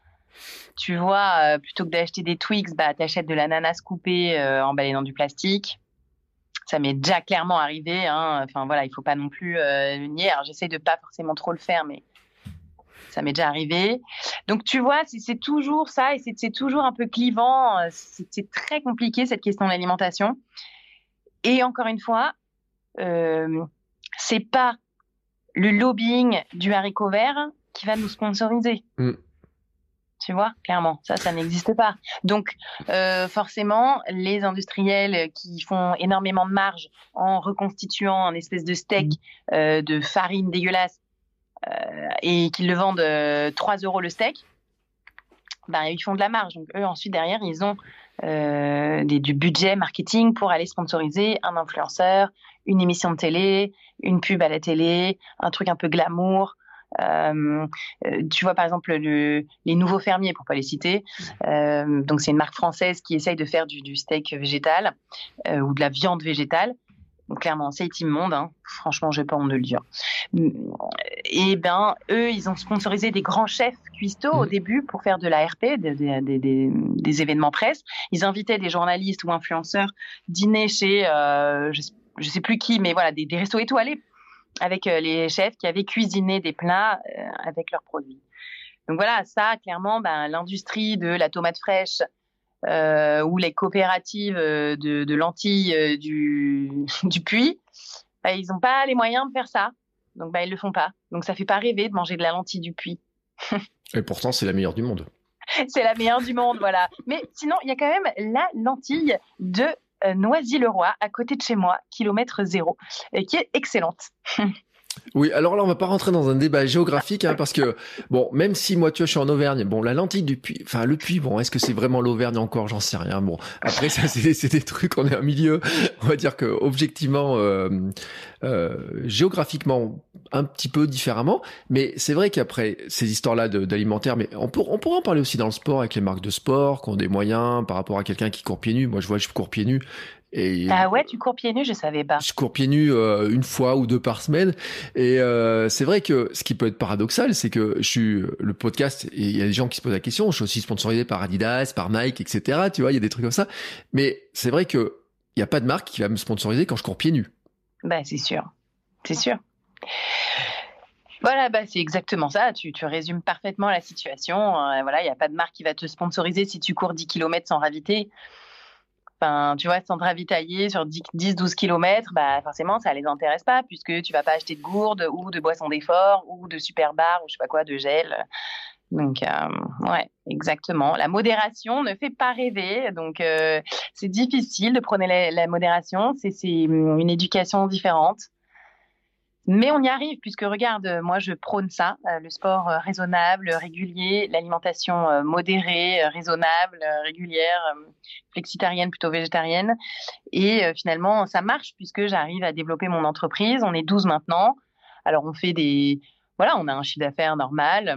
[SPEAKER 2] tu vois, euh, plutôt que d'acheter des Twix, bah, achètes de l'ananas coupé euh, emballé dans du plastique. Ça m'est déjà clairement arrivé. Hein. Enfin voilà, il faut pas non plus le nier. J'essaie de pas forcément trop le faire, mais ça m'est déjà arrivé. Donc tu vois, c'est toujours ça et c'est toujours un peu clivant. Euh, c'est très compliqué cette question de l'alimentation. Et encore une fois, euh, c'est pas le lobbying du haricot vert qui va nous sponsoriser. Mm. Tu vois, clairement, ça, ça n'existe pas. Donc, euh, forcément, les industriels qui font énormément de marge en reconstituant un espèce de steak mm. euh, de farine dégueulasse euh, et qu'ils le vendent 3 euh, euros le steak, ben, ils font de la marge. Donc eux, ensuite, derrière, ils ont des, du budget marketing pour aller sponsoriser un influenceur, une émission de télé, une pub à la télé, un truc un peu glamour. Euh, tu vois par exemple le, les nouveaux fermiers pour pas les citer. Euh, donc c'est une marque française qui essaye de faire du, steak végétal ou de la viande végétale. Donc, clairement, c'est immonde. Hein. Franchement, j'ai pas honte de le dire. Et ben, eux, ils ont sponsorisé des grands chefs cuistots au début pour faire de la RP, des, des, des, des, événements presse. Ils invitaient des journalistes ou influenceurs dîner chez, euh, je, sais, plus qui, mais voilà, des, restos étoilés avec euh, les chefs qui avaient cuisiné des plats euh, avec leurs produits. Donc voilà, ça, clairement, ben, l'industrie de la tomate fraîche, euh, ou les coopératives de, de lentilles du, du puits, bah, ils n'ont pas les moyens de faire ça. Donc, bah, ils le font pas. Donc, ça fait pas rêver de manger de la lentille du puits.
[SPEAKER 1] Et pourtant, c'est la meilleure du monde.
[SPEAKER 2] c'est la meilleure du monde, voilà. Mais sinon, il y a quand même la lentille de Noisy-le-Roi, à côté de chez moi, kilomètre zéro, qui est excellente.
[SPEAKER 1] Oui, alors là, on va pas rentrer dans un débat géographique, hein, parce que, bon, même si moi, tu vois, je suis en Auvergne, bon, la lentille du puits, enfin, le puits, bon, est-ce que c'est vraiment l'Auvergne encore? J'en sais rien. Bon, après, ça, c'est des trucs, on est un milieu, on va dire que, objectivement, euh, euh, géographiquement, un petit peu différemment, mais c'est vrai qu'après, ces histoires-là d'alimentaire, mais on, peut, on en parler aussi dans le sport, avec les marques de sport, qui ont des moyens par rapport à quelqu'un qui court pieds nus. Moi, je vois, je cours pieds nus,
[SPEAKER 2] ah ouais, tu cours pieds nus, je savais pas.
[SPEAKER 1] Je cours pieds nus euh, une fois ou deux par semaine. Et euh, c'est vrai que ce qui peut être paradoxal, c'est que je suis le podcast et il y a des gens qui se posent la question. Je suis aussi sponsorisé par Adidas, par Nike, etc. Tu vois, il y a des trucs comme ça. Mais c'est vrai que il y a pas de marque qui va me sponsoriser quand je cours pieds nus.
[SPEAKER 2] Bah c'est sûr, c'est sûr. Voilà, bah, c'est exactement ça. Tu, tu, résumes parfaitement la situation. Euh, voilà, il n'y a pas de marque qui va te sponsoriser si tu cours 10 km sans tu vois, sans te ravitailler sur 10-12 km, bah, forcément, ça les intéresse pas puisque tu vas pas acheter de gourdes ou de boissons d'effort ou de super bar ou je sais pas quoi, de gel. Donc, euh, ouais, exactement. La modération ne fait pas rêver. Donc, euh, c'est difficile de prôner la, la modération. C'est une éducation différente. Mais on y arrive, puisque regarde, moi je prône ça, euh, le sport euh, raisonnable, régulier, l'alimentation euh, modérée, raisonnable, régulière, flexitarienne, plutôt végétarienne. Et finalement, ça marche, puisque j'arrive à développer mon entreprise. On est 12 maintenant. Alors on fait des... Voilà, on a un chiffre d'affaires normal,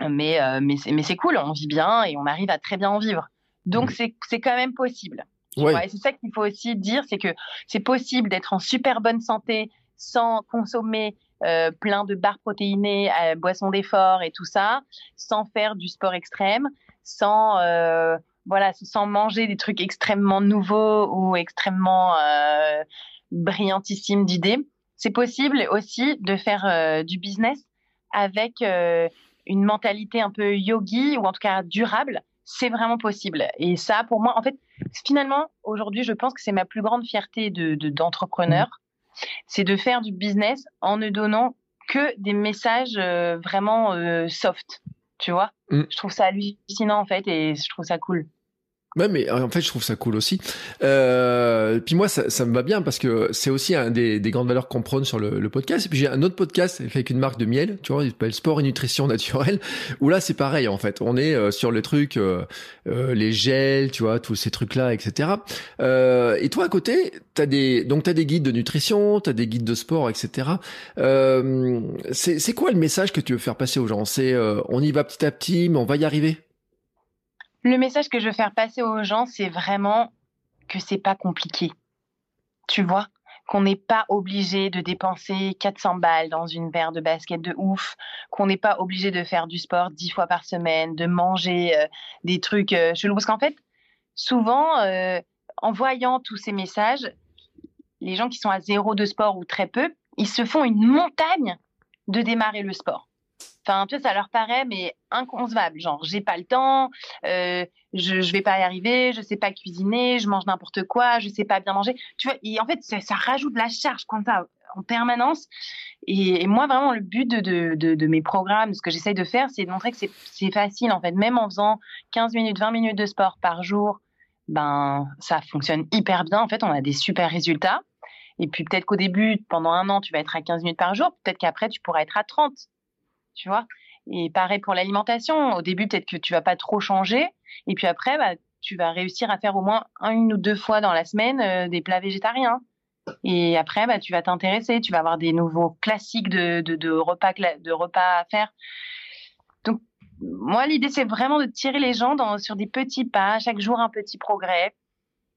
[SPEAKER 2] mais, mais, mais c'est cool, on vit bien et on arrive à très bien en vivre. Donc mmh. c'est quand même possible. Ouais. c'est ça qu'il faut aussi dire, c'est que c'est possible d'être en super bonne santé, sans consommer euh, plein de barres protéinées, euh, boissons d'effort et tout ça, sans faire du sport extrême, sans euh, voilà, sans manger des trucs extrêmement nouveaux ou extrêmement brillantissimes d'idées. C'est possible aussi de faire du business avec une mentalité un peu yogi ou en tout cas durable, c'est vraiment possible. Et ça, pour moi, en fait, finalement, aujourd'hui, je pense que c'est ma plus grande fierté de d'entrepreneur, c'est de faire du business en ne donnant que des messages euh, vraiment euh, soft, tu vois? Mm. Je trouve ça hallucinant en fait et je trouve ça cool.
[SPEAKER 1] Ouais, mais en fait, je trouve ça cool aussi. Euh, puis moi, ça, ça, me va bien parce que c'est aussi un des, des grandes valeurs qu'on prône sur le, le, podcast. Et puis j'ai un autre podcast avec une marque de miel, tu vois, il s'appelle Sport et Nutrition Naturelle, où là, c'est pareil en fait. On est euh, sur le truc, euh, euh, les gels, tu vois, tous ces trucs-là, etc. Euh, et toi, à côté, t'as des donc t'as des guides de nutrition, t'as des guides de sport, etc. c'est quoi le message que tu veux faire passer aux gens? C'est on y va petit à petit, mais on va y arriver?
[SPEAKER 2] Le message que je veux faire passer aux gens, c'est vraiment que c'est pas compliqué. Tu vois? Qu'on n'est pas obligé de dépenser 400 balles dans une paire de baskets de ouf, qu'on n'est pas obligé de faire du sport dix fois par semaine, de manger euh, des trucs euh, chelous. Parce qu'en fait, souvent, euh, en voyant tous ces messages, les gens qui sont à zéro de sport ou très peu, ils se font une montagne de démarrer le sport. Enfin, tu ça leur paraît mais inconcevable. Genre, j'ai pas le temps, euh, je, je vais pas y arriver, je sais pas cuisiner, je mange n'importe quoi, je sais pas bien manger. Tu vois, en fait, ça, rajoute la charge comme ça en permanence. Et, moi, vraiment, le but de, de, de, de mes programmes, ce que j'essaye de faire, c'est de montrer que c'est facile, en fait. Même en faisant 15 minutes, 20 minutes de sport par jour, ben, ça fonctionne hyper bien. En fait, on a des super résultats. Et puis peut-être qu'au début, pendant un an, tu vas être à 15 minutes par jour. Peut-être qu'après, tu pourras être à 30 tu vois. Et pareil pour l'alimentation. Au début, peut-être que tu vas pas trop changer. Et puis après, bah, tu vas réussir à faire au moins une ou deux fois dans la semaine euh, des plats végétariens. Et après, bah, tu vas t'intéresser. Tu vas avoir des nouveaux classiques de, repas, de repas à faire. Donc, moi, l'idée, c'est vraiment de tirer les gens dans, sur des petits pas, chaque jour un petit progrès.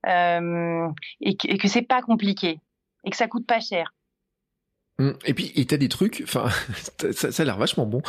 [SPEAKER 2] Euh, et que, et que c'est pas compliqué. Et que ça coûte pas cher.
[SPEAKER 1] Mmh. Et puis, il t'as des trucs, enfin, ça, ça, a l'air vachement bon.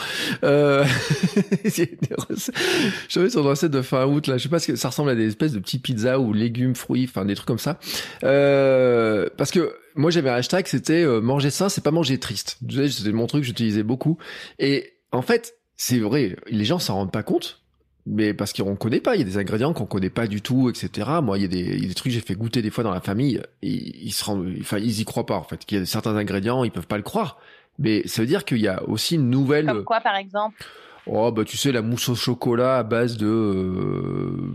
[SPEAKER 1] Euh... je vais sur une recette de fin août, là, je sais pas ce que ça ressemble à des espèces de petits pizzas ou légumes, fruits, enfin, des trucs comme ça. Euh... Parce que moi, j'avais un hashtag, c'était euh, manger sain, c'est pas manger triste. C'était mon truc, j'utilisais beaucoup. Et en fait, c'est vrai, les gens s'en rendent pas compte, mais parce qu'on connaît pas, il y a des ingrédients qu'on connaît pas du tout, etc. Moi, il y a des, y a des trucs que j'ai fait goûter des fois dans la famille, et ils se rendent, enfin, ils y croient pas en fait. Qu'il y a certains ingrédients, ils peuvent pas le croire. Mais ça veut dire qu'il y a aussi une nouvelle.
[SPEAKER 2] Comme quoi, par exemple?
[SPEAKER 1] Oh bah tu sais la mousse au chocolat à base de euh,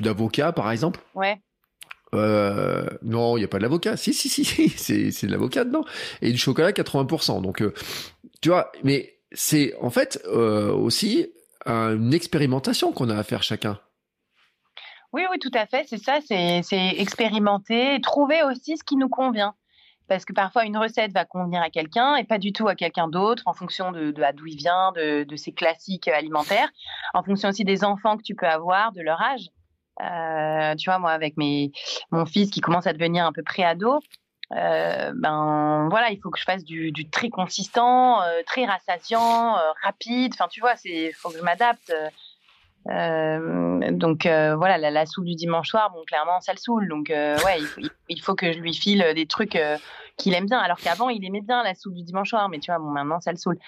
[SPEAKER 1] d'avocat, par exemple?
[SPEAKER 2] Ouais.
[SPEAKER 1] Euh, non, il y a pas de l'avocat. Si, si, si, c'est c'est de l'avocat dedans et du chocolat 80%. Donc euh, tu vois, mais c'est en fait euh, aussi une expérimentation qu'on a à faire chacun.
[SPEAKER 2] Oui, oui, tout à fait. C'est ça, c'est expérimenter, trouver aussi ce qui nous convient. Parce que parfois, une recette va convenir à quelqu'un et pas du tout à quelqu'un d'autre en fonction de, d'où il vient, de, de, ses classiques alimentaires, en fonction aussi des enfants que tu peux avoir, de leur âge. Euh, tu vois, moi, avec mes, mon fils qui commence à devenir un peu pré-ado, euh, ben voilà, il faut que je fasse du, du très consistant, euh, très rassasiant, euh, rapide. Enfin, tu vois, c'est faut que je m'adapte. donc voilà, la, soupe du dimanche soir, bon, clairement, ça le saoule. Donc ouais, il faut, que je lui file des trucs qu'il aime bien. Alors qu'avant, il aimait bien la soupe du dimanche soir, mais tu vois, bon, maintenant, ça le saoule.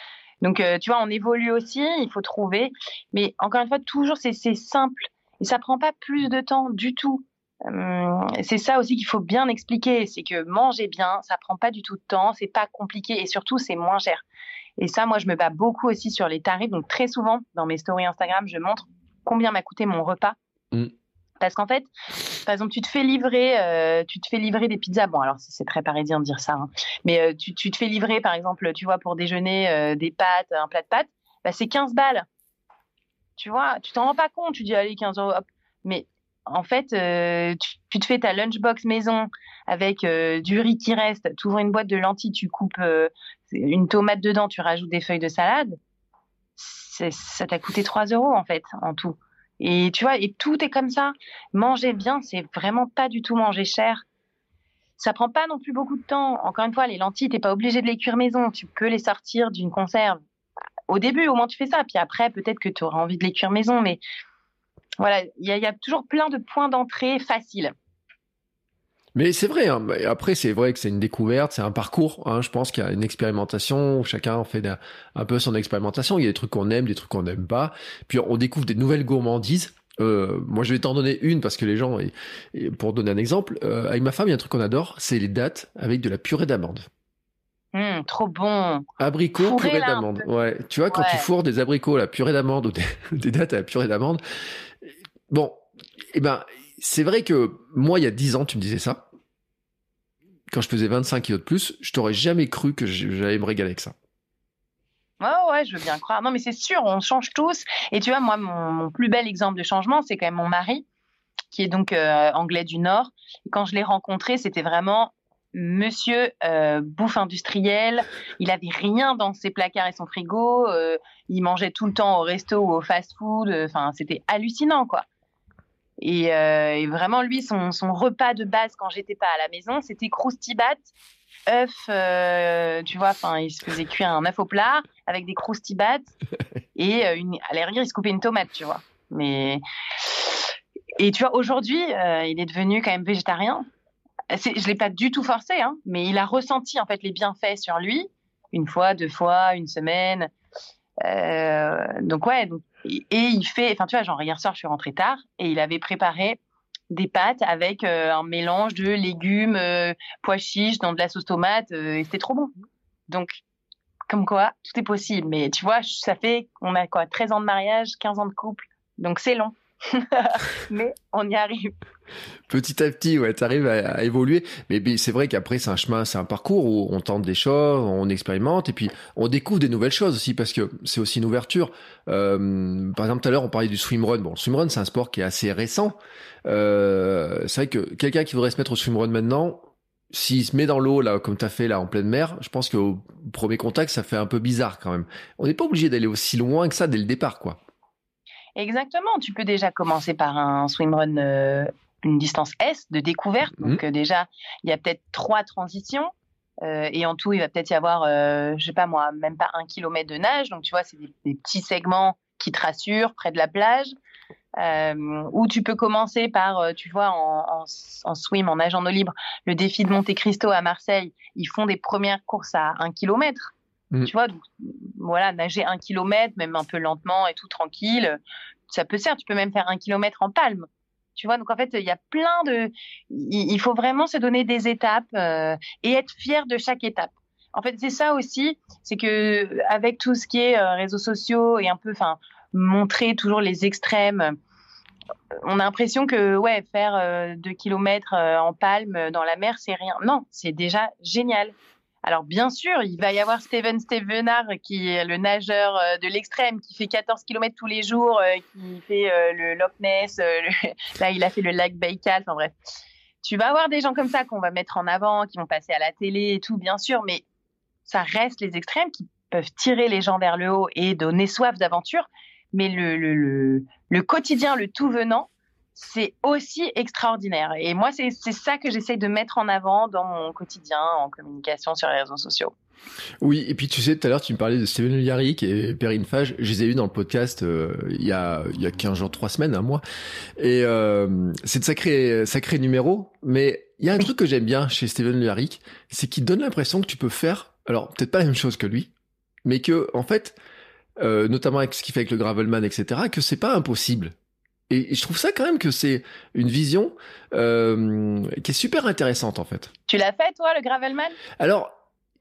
[SPEAKER 2] Donc tu vois, on évolue aussi. Il faut trouver, mais encore une fois, toujours c'est simple et ça prend pas plus de temps du tout. Hum, c'est ça aussi qu'il faut bien expliquer, c'est que manger bien, ça prend pas du tout de temps, c'est pas compliqué et surtout c'est moins cher. Et ça, moi, je me bats beaucoup aussi sur les tarifs. Donc très souvent dans mes stories Instagram, je montre combien m'a coûté mon repas. Mmh. Parce qu'en fait, par exemple, tu te fais livrer, euh, tu te fais livrer des pizzas. Bon, alors c'est très parisien de dire ça, hein. mais euh, tu, tu, te fais livrer, par exemple, tu vois, pour déjeuner, euh, des pâtes, un plat de pâtes, bah, c'est 15 balles. Tu vois, tu t'en rends pas compte. Tu dis allez 15 euros, hop. Mais en fait, euh, tu, te fais ta lunchbox maison avec euh, du riz qui reste, tu ouvres une boîte de lentilles, tu coupes euh, une tomate dedans, tu rajoutes des feuilles de salade. Ça t'a coûté 3 euros en fait, en tout. Et tu vois, et tout est comme ça. Manger bien, c'est vraiment pas du tout manger cher. Ça prend pas non plus beaucoup de temps. Encore une fois, les lentilles, t'es pas obligé de les cuire maison. Tu peux les sortir d'une conserve. Au début, au moins, tu fais ça. Puis après, peut-être que tu auras envie de les cuire maison. Mais voilà, il y, a toujours plein de points d'entrée faciles.
[SPEAKER 1] Mais c'est vrai. Hein. Après, c'est vrai que c'est une découverte, c'est un parcours. Hein. Je pense qu'il y a une expérimentation. Chacun fait un peu son expérimentation. Il y a des trucs qu'on aime, des trucs qu'on n'aime pas. Puis on découvre des nouvelles gourmandises. Euh, moi, je vais t'en donner une parce que les gens, et, pour donner un exemple, euh, avec ma femme, il y a un truc qu'on adore, c'est les dattes avec de la purée d'amande.
[SPEAKER 2] Mmh, trop bon.
[SPEAKER 1] Abricot, purée d'amande. Ouais. Tu vois, quand tu fourres des abricots, la purée d'amande ou des, dattes à la purée d'amande, bon, eh ben, c'est vrai que moi, il y a 10 ans, tu me disais ça. Quand je faisais 25 kilos de plus, je t'aurais jamais cru que j'allais me régaler avec ça.
[SPEAKER 2] Ouais, ouais, je veux bien croire. Non, mais c'est sûr, on change tous. Et tu vois, moi, mon, plus bel exemple de changement, c'est quand même mon mari, qui est donc euh, anglais du Nord. quand je l'ai rencontré, c'était vraiment monsieur euh, bouffe industriel. Il avait rien dans ses placards et son frigo. Euh, il mangeait tout le temps au resto ou au fast-food. Enfin, c'était hallucinant, quoi. Et, et, vraiment, lui, son, son repas de base quand j'étais pas à la maison, c'était croustibat œuf, euh, tu vois, enfin, il se faisait cuire un œuf au plat avec des croustibats et euh, une, à la il se coupait une tomate, tu vois. Mais et tu vois, aujourd'hui, euh, il est devenu quand même végétarien. Je l'ai pas du tout forcé, hein, mais il a ressenti en fait les bienfaits sur lui une fois, deux fois, une semaine. donc ouais, et, il fait, enfin tu vois, genre hier soir, je suis rentrée tard et il avait préparé des pâtes avec euh, un mélange de légumes, euh, pois dans de la sauce tomate, euh, et c'était trop bon. Donc, comme quoi, tout est possible. Mais tu vois, ça fait, on a quoi, 13 ans de mariage, 15 ans de couple, donc c'est long. mais on y arrive.
[SPEAKER 1] Petit à petit, ouais, tu arrives à, évoluer. Mais, c'est vrai qu'après, c'est un chemin, c'est un parcours où on tente des choses, on expérimente, et puis on découvre des nouvelles choses aussi, parce que c'est aussi une ouverture. Euh, par exemple, tout à l'heure, on parlait du swimrun. Bon, le swimrun, c'est un sport qui est assez récent. Euh, c'est vrai que quelqu'un qui voudrait se mettre au swimrun maintenant, s'il se met dans l'eau, là, comme tu as fait là, en pleine mer, je pense qu'au premier contact, ça fait un peu bizarre quand même. On n'est pas obligé d'aller aussi loin que ça dès le départ, quoi.
[SPEAKER 2] Exactement. Tu peux déjà commencer par un swimrun, euh, une distance S de découverte. Donc euh, déjà, il y a peut-être trois transitions. Euh, et en tout, il va peut-être y avoir, je sais pas moi, même pas un kilomètre de nage. Donc tu vois, c'est des, petits segments qui te rassurent près de la plage. ou tu peux commencer par, tu vois, en, en, swim, en nage en eau libre, le défi de Monte Cristo à Marseille. Ils font des premières courses à un kilomètre. Mm. Tu vois, voilà, nager un kilomètre, même un peu lentement et tout tranquille, ça peut servir. Tu peux même faire un kilomètre en palme. Tu vois, donc en fait, il y a plein de. Il faut vraiment se donner des étapes euh, et être fier de chaque étape. En fait, c'est ça aussi, c'est que avec tout ce qui est euh, réseaux sociaux et un peu, enfin, montrer toujours les extrêmes, on a l'impression que ouais, faire euh, deux kilomètres en palme dans la mer, c'est rien. Non, c'est déjà génial. Alors bien sûr, il va y avoir Steven Stevenard qui est le nageur euh, de l'extrême, qui fait 14 km tous les jours, euh, qui fait euh, le Loch Ness, là il a fait le lac Baïkal, enfin bref. Tu vas avoir des gens comme ça qu'on va mettre en avant, qui vont passer à la télé et tout, bien sûr, mais ça reste les extrêmes qui peuvent tirer les gens vers le haut et donner soif d'aventure. Mais le, quotidien, le tout venant, c'est aussi extraordinaire. Et moi, c'est ça que j'essaye de mettre en avant dans mon quotidien en communication sur les réseaux sociaux.
[SPEAKER 1] Oui, et puis tu sais, tout à l'heure, tu me parlais de Steven Yarrick et Perrine Fage. Je les ai eus dans le podcast euh, il, y a, il y a 15 jours, 3 semaines, un mois. Et euh, c'est de sacrés, sacré numéros. Mais il y a un truc que j'aime bien chez Steven Yarrick, c'est qu'il donne l'impression que tu peux faire, alors peut-être pas la même chose que lui, mais que, en fait, euh, notamment avec ce qu'il fait avec le Gravelman, etc., que c'est pas impossible. Et je trouve ça quand même que c'est une vision euh, qui est super intéressante en fait.
[SPEAKER 2] Tu l'as fait toi, le Gravelman?
[SPEAKER 1] Alors,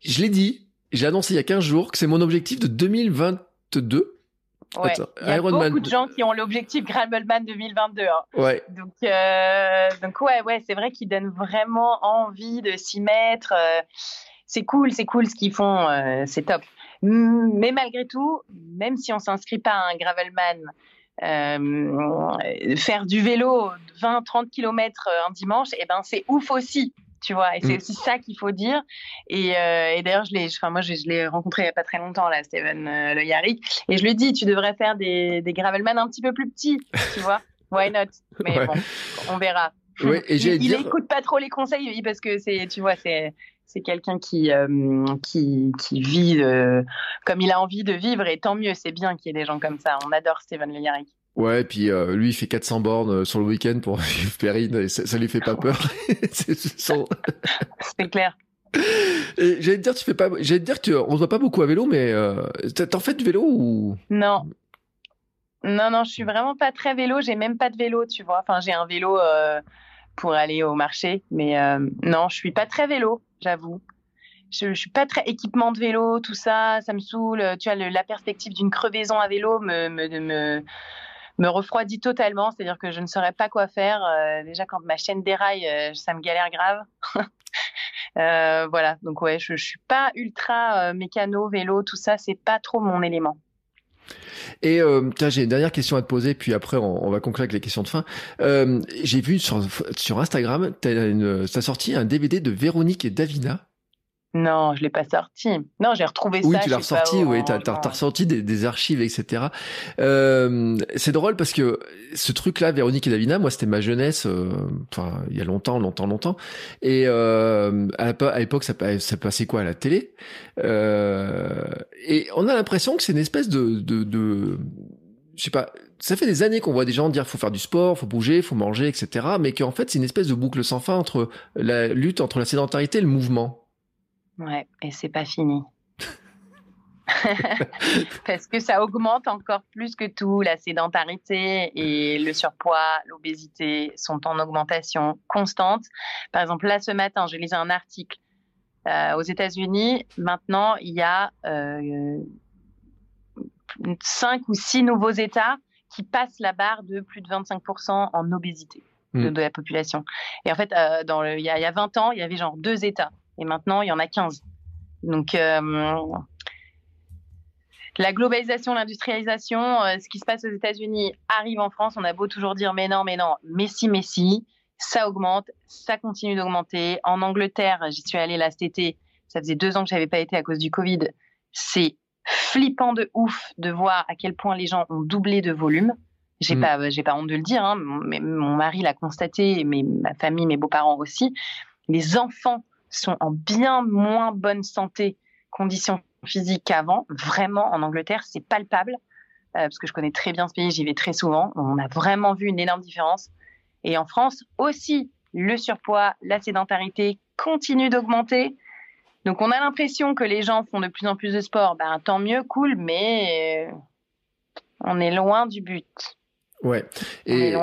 [SPEAKER 1] je l'ai dit, j'ai annoncé il y a 15 jours que c'est mon objectif de 2022.
[SPEAKER 2] Ouais, il y a beaucoup de gens qui ont l'objectif Gravelman 2022. Hein.
[SPEAKER 1] Ouais.
[SPEAKER 2] Donc, euh, donc ouais, ouais, c'est vrai qu'ils donnent vraiment envie de s'y mettre. Euh, c'est cool, c'est cool ce qu'ils font, euh, c'est top. Mais malgré tout, même si on s'inscrit pas à un Gravelman faire du vélo 20-30 km euh, un dimanche, et eh ben c'est ouf aussi tu vois et c'est mm. aussi ça qu'il faut dire. Et, euh, et d'ailleurs je l'ai enfin moi je, l'ai rencontré il y a pas très longtemps là Steven euh, Le Yarrick et je lui dis tu devrais faire des, des gravelman un petit peu plus petits tu vois. Why not? Mais bon on verra.
[SPEAKER 1] Ouais, et
[SPEAKER 2] il,
[SPEAKER 1] il
[SPEAKER 2] écoute pas trop les conseils parce que c'est tu vois c'est c'est quelqu'un qui, euh, qui, qui vit euh, comme il a envie de vivre et tant mieux, c'est bien qu'il y ait des gens comme ça. On adore Steven Le
[SPEAKER 1] Ouais, et puis euh, lui, il fait 400 bornes sur le week-end pour vivre Perrine, et ça, ça lui fait pas peur.
[SPEAKER 2] C'est clair.
[SPEAKER 1] J'allais te dire, tu fais pas. J'allais te dire que tu, on se voit pas beaucoup à vélo, mais t'en fais de vélo ou?
[SPEAKER 2] Non, non, non, je suis vraiment pas très vélo. J'ai même pas de vélo, tu vois. Enfin, j'ai un vélo pour aller au marché, mais non, je suis pas très vélo, j'avoue. Je, je suis pas très équipement de vélo, tout ça, ça me saoule. Tu vois, le, la perspective d'une crevaison à vélo me, refroidit totalement. C'est-à-dire que je ne saurais pas quoi faire. Euh, déjà, quand ma chaîne déraille, euh, ça me galère grave. Euh, voilà, donc ouais, je, je suis pas ultra mécano, vélo, tout ça, c'est pas trop mon élément.
[SPEAKER 1] Et euh, j'ai une dernière question à te poser, puis après on, va conclure avec les questions de fin. Euh, j'ai vu sur, sur Instagram, tu as, sorti un DVD de Véronique et Davina.
[SPEAKER 2] Non, je l'ai pas sorti. Non, j'ai retrouvé
[SPEAKER 1] oui,
[SPEAKER 2] ça.
[SPEAKER 1] tu l'as ressorti, oui, t'as as, ressorti des, des, archives, etc. Euh, c'est drôle parce que ce truc-là, Véronique et Davina, moi, c'était ma jeunesse, euh, enfin, il y a longtemps, longtemps, longtemps. Et euh, à l'époque, ça, ça, passait quoi à la télé? Euh, Et on a l'impression que c'est une espèce de, de, de je sais pas, ça fait des années qu'on voit des gens dire faut faire du sport, faut bouger, faut manger, etc. Mais qu'en fait, c'est une espèce de boucle sans fin entre la lutte entre la sédentarité et le mouvement.
[SPEAKER 2] Ouais, et c'est pas fini. Parce que ça augmente encore plus que tout. La sédentarité et le surpoids, l'obésité sont en augmentation constante. Par exemple, là, ce matin, je lisais un article. Euh, aux États-Unis, maintenant, il y a euh, cinq ou six nouveaux États qui passent la barre de plus de 25% en obésité de, mm. de, la population. Et en fait, euh, dans le, il, y a, il y a 20 ans, il y avait genre deux États. Et maintenant, il y en a 15. Donc, euh, la globalisation, l'industrialisation, euh, ce qui se passe aux États-Unis arrive en France. On a beau toujours dire mais non, mais non, mais si, mais si. Ça augmente, ça continue d'augmenter. En Angleterre, j'y suis allée là cet été. Ça faisait deux ans que j'avais pas été à cause du Covid. C'est flippant de ouf de voir à quel point les gens ont doublé de volume. J'ai mmh. pas, j'ai pas honte de le dire. Hein, mais mon mari l'a constaté, mais ma famille, mes beaux-parents aussi. Les enfants sont en bien moins bonne santé, conditions physiques qu'avant. Vraiment, en Angleterre, c'est palpable, euh, parce que je connais très bien ce pays, j'y vais très souvent. On a vraiment vu une énorme différence. Et en France aussi, le surpoids, la sédentarité continuent d'augmenter. Donc on a l'impression que les gens font de plus en plus de sport. Ben, tant mieux, cool, mais euh, on est loin du but.
[SPEAKER 1] Ouais.
[SPEAKER 2] Et,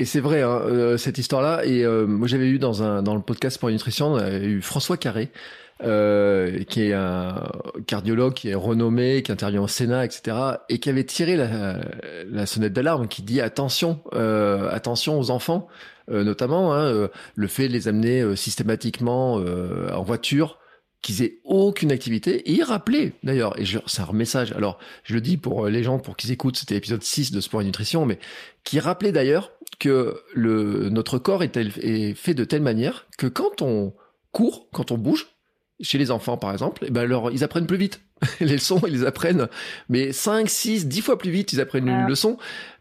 [SPEAKER 1] et c'est vrai hein, euh, cette histoire-là. Et euh, moi j'avais eu dans un dans le podcast pour nutrition, on avait eu François Carré. Euh, qui est un cardiologue qui est renommé, qui intervient au Sénat, etc., et qui avait tiré la, la sonnette d'alarme, qui dit attention, euh, attention aux enfants, euh, notamment hein, le fait de les amener systématiquement en voiture qu'ils aient aucune activité. Et y rappeler d'ailleurs et c'est un message. Alors je le dis pour les gens pour qu'ils écoutent c'était l'épisode 6 de sport et nutrition mais qui rappelait d'ailleurs que le notre corps est, est, fait de telle manière que quand on court quand on bouge chez les enfants par exemple et eh ben alors ils apprennent plus vite. Les leçons ils les apprennent mais 5 6 10 fois plus vite ils apprennent une leçon.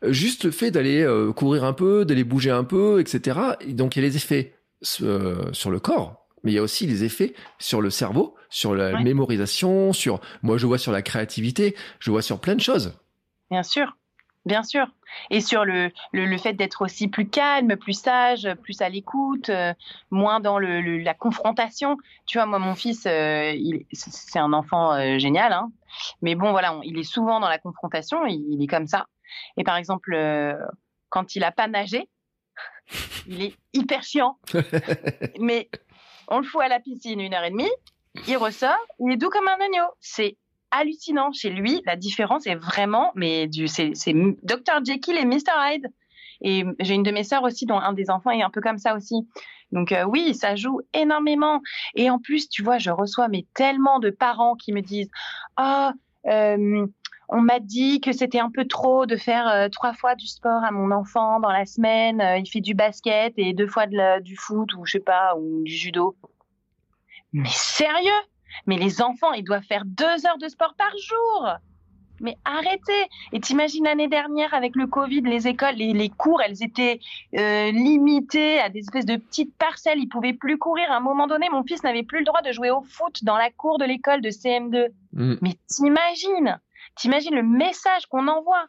[SPEAKER 1] Juste le fait d'aller euh, courir un peu d'aller bouger un peu etc et donc il y a les effets euh, sur le corps mais il y a aussi les effets sur le cerveau, sur la mémorisation, sur, moi je vois sur la créativité, je vois sur plein de choses.
[SPEAKER 2] Bien sûr, bien sûr. Et sur le, le, le fait d'être aussi plus calme, plus sage, plus à l'écoute, euh, moins dans le, la confrontation. Tu vois, moi, mon fils, euh, c'est un enfant euh, génial, hein, mais bon, voilà, il est souvent dans la confrontation, il, il est comme ça. Et par exemple, quand il a pas nagé, il est hyper chiant. mais on le fout à la piscine une heure et demie, il ressort, il est doux comme un agneau. C'est hallucinant. Chez lui, la différence est vraiment, mais c'est, c'est Dr. Jekyll et Mr. Hyde. Et j'ai une de mes sœurs aussi, dont un des enfants est un peu comme ça aussi. Donc euh, oui, ça joue énormément. Et en plus, tu vois, je reçois mais tellement de parents qui me disent, ah, oh, on m'a dit que c'était un peu trop de faire euh, trois fois du sport à mon enfant dans la semaine. Euh, il fait du basket et deux fois de du foot ou je sais pas ou du judo. Mais sérieux? Mais les enfants, ils doivent faire deux heures de sport par jour. Mais arrêtez Et t'imagines l'année dernière avec le Covid, les écoles, les, cours, elles étaient euh, limitées à des espèces de petites parcelles. Ils pouvaient plus courir. À un moment donné, mon fils n'avait plus le droit de jouer au foot dans la cour de l'école de CM2. Mm. Mais t'imagines? T'imagines le message qu'on envoie?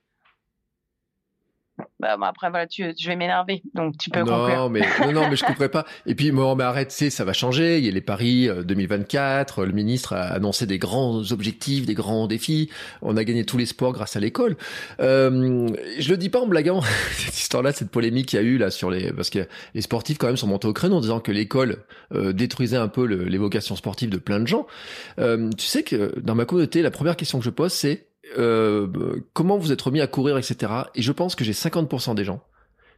[SPEAKER 2] Bah, après, voilà, tu, je vais m'énerver, donc tu peux
[SPEAKER 1] non,
[SPEAKER 2] conclure.
[SPEAKER 1] Mais, non, non, mais je comprends pas. Et puis, bon, mais arrête, c'est, ça va changer. Il y a les paris 2024. Euh, le ministre a annoncé des grands objectifs, des grands défis. On a gagné tous les sports grâce à l'école. Euh, je le dis pas en blaguant. cette histoire-là, cette polémique qu'il y a eu là sur les, parce que les sportifs quand même sont montés au créneau en disant que l'école euh, détruisait un peu le, les vocations sportives de plein de gens. Euh, tu sais que dans ma communauté, la première question que je pose, c'est euh, comment vous êtes remis à courir, etc. Et je pense que j'ai 50% des gens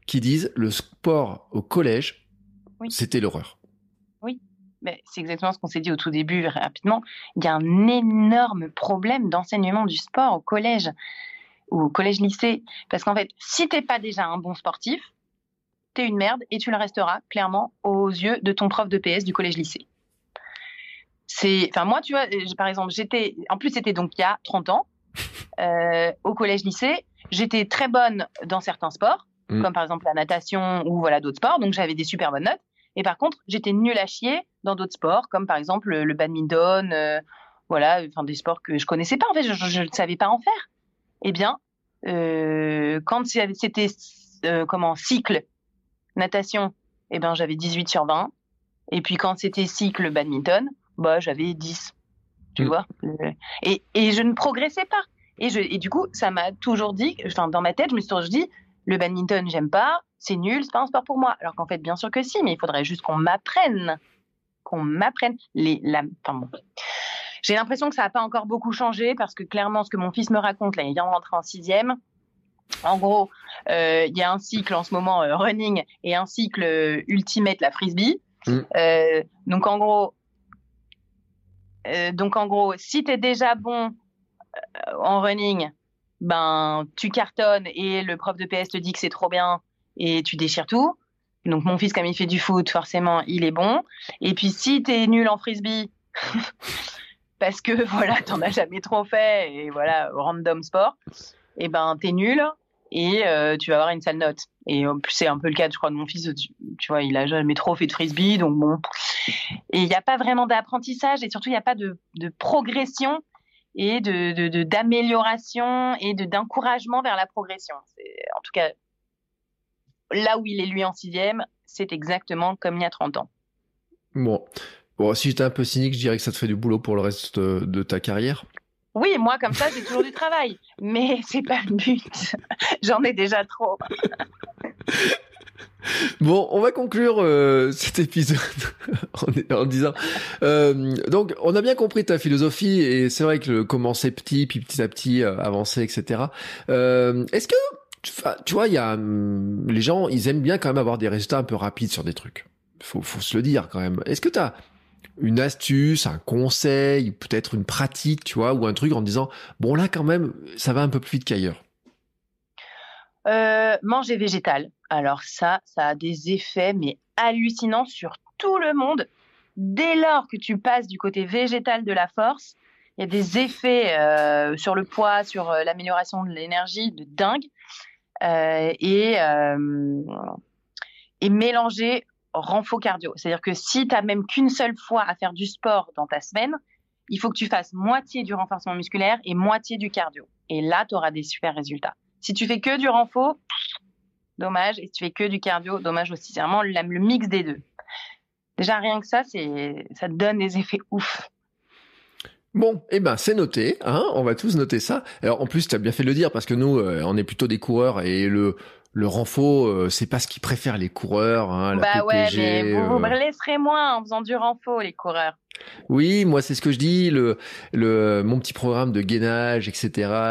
[SPEAKER 1] qui disent le sport au collège, c'était l'horreur.
[SPEAKER 2] Oui, mais c'est exactement ce qu'on s'est dit au tout début rapidement. Il y a un énorme problème d'enseignement du sport au collège ou au collège-lycée. Parce qu'en fait, si t'es pas déjà un bon sportif, t'es une merde et tu le resteras clairement aux yeux de ton prof de PS du collège-lycée. C'est, enfin moi, tu vois, par exemple, j'étais, en plus c'était donc il y a 30 ans, euh, au collège-lycée, j'étais très bonne dans certains sports, mm. comme par exemple la natation ou voilà d'autres sports, donc j'avais des super bonnes notes. Et par contre, j'étais nulle à chier dans d'autres sports, comme par exemple le, badminton, euh, voilà, enfin des sports que je connaissais pas. En fait, je ne savais pas en faire. Eh bien, euh, quand c'était comment cycle natation, eh ben j'avais 18 sur 20. Et puis quand c'était cycle badminton, bah j'avais 10 tu mm. vois. Et, et, je ne progressais pas. Et, je, et du coup, ça m'a toujours dit, enfin, dans ma tête, je me suis toujours dit, le badminton, j'aime pas, c'est nul, c'est pas un sport pour moi. Alors qu'en fait, bien sûr que si, mais il faudrait juste qu'on m'apprenne, qu'on m'apprenne les, la, enfin bon. J'ai l'impression que ça n'a pas encore beaucoup changé parce que clairement, ce que mon fils me raconte, là, il vient de rentrer en sixième. En gros, euh, il y a un cycle en ce moment euh, running et un cycle euh, ultimate la frisbee. Mm. donc en gros, euh, donc en gros, si tu es déjà bon euh, en running, ben tu cartonnes et le prof de PS te dit que c'est trop bien et tu déchires tout. Donc mon fils comme il fait du foot, forcément, il est bon. Et puis si tu es nul en frisbee parce que voilà, t'en as jamais trop fait et voilà, random sport, et eh ben t'es nul et euh, tu vas avoir une sale note. Et c'est un peu le cas, je crois, de mon fils. Tu, vois, il a jamais trop fait de frisbee, donc bon. Et il n'y a pas vraiment d'apprentissage et surtout, il n'y a pas de, de, progression et de d'amélioration et de d'encouragement vers la progression. En tout cas, là où il est lui en sixième, c'est exactement comme il y a 30 ans.
[SPEAKER 1] Bon. Bon, si j'étais un peu cynique, je dirais que ça te fait du boulot pour le reste de ta carrière.
[SPEAKER 2] Oui, moi, comme ça, j'ai toujours du travail. Mais c'est pas le but. J'en ai déjà trop.
[SPEAKER 1] Bon, on va conclure euh, cet épisode en, disant. Euh, donc, on a bien compris ta philosophie et c'est vrai que le commencer petit, puis petit à petit euh, avancer, etc. Est-ce que, tu vois, il y a hum, les gens, ils aiment bien quand même avoir des résultats un peu rapides sur des trucs. Faut, faut se le dire quand même. Est-ce que tu as une astuce, un conseil, peut-être une pratique, tu vois, ou un truc en disant bon là quand même ça va un peu plus vite qu'ailleurs?
[SPEAKER 2] Manger végétal. Alors ça, ça a des effets mais hallucinants sur tout le monde. Dès lors que tu passes du côté végétal de la force, il y a des effets euh, sur le poids, sur euh, l'amélioration de l'énergie de dingue. et, et mélanger renfort cardio. C'est-à-dire que si tu n'as même qu'une seule fois à faire du sport dans ta semaine, il faut que tu fasses moitié du renforcement musculaire et moitié du cardio. Et là, tu auras des super résultats. Si tu fais que du renfort, dommage. Et si tu fais que du cardio, dommage aussi. C'est vraiment le mix des deux. Déjà, rien que ça, c'est, ça donne des effets ouf.
[SPEAKER 1] Bon, eh ben c'est noté, hein, on va tous noter ça. Alors en plus, tu as bien fait de le dire parce que nous, euh, on est plutôt des coureurs et le le renfort, euh, c'est pas ce qu'ils préfèrent les coureurs. Hein, la
[SPEAKER 2] bah ouais, mais vous, me euh. laisserez moins en faisant du renfort, les coureurs.
[SPEAKER 1] Oui, moi c'est ce que je dis, le, le mon petit programme de gainage, etc.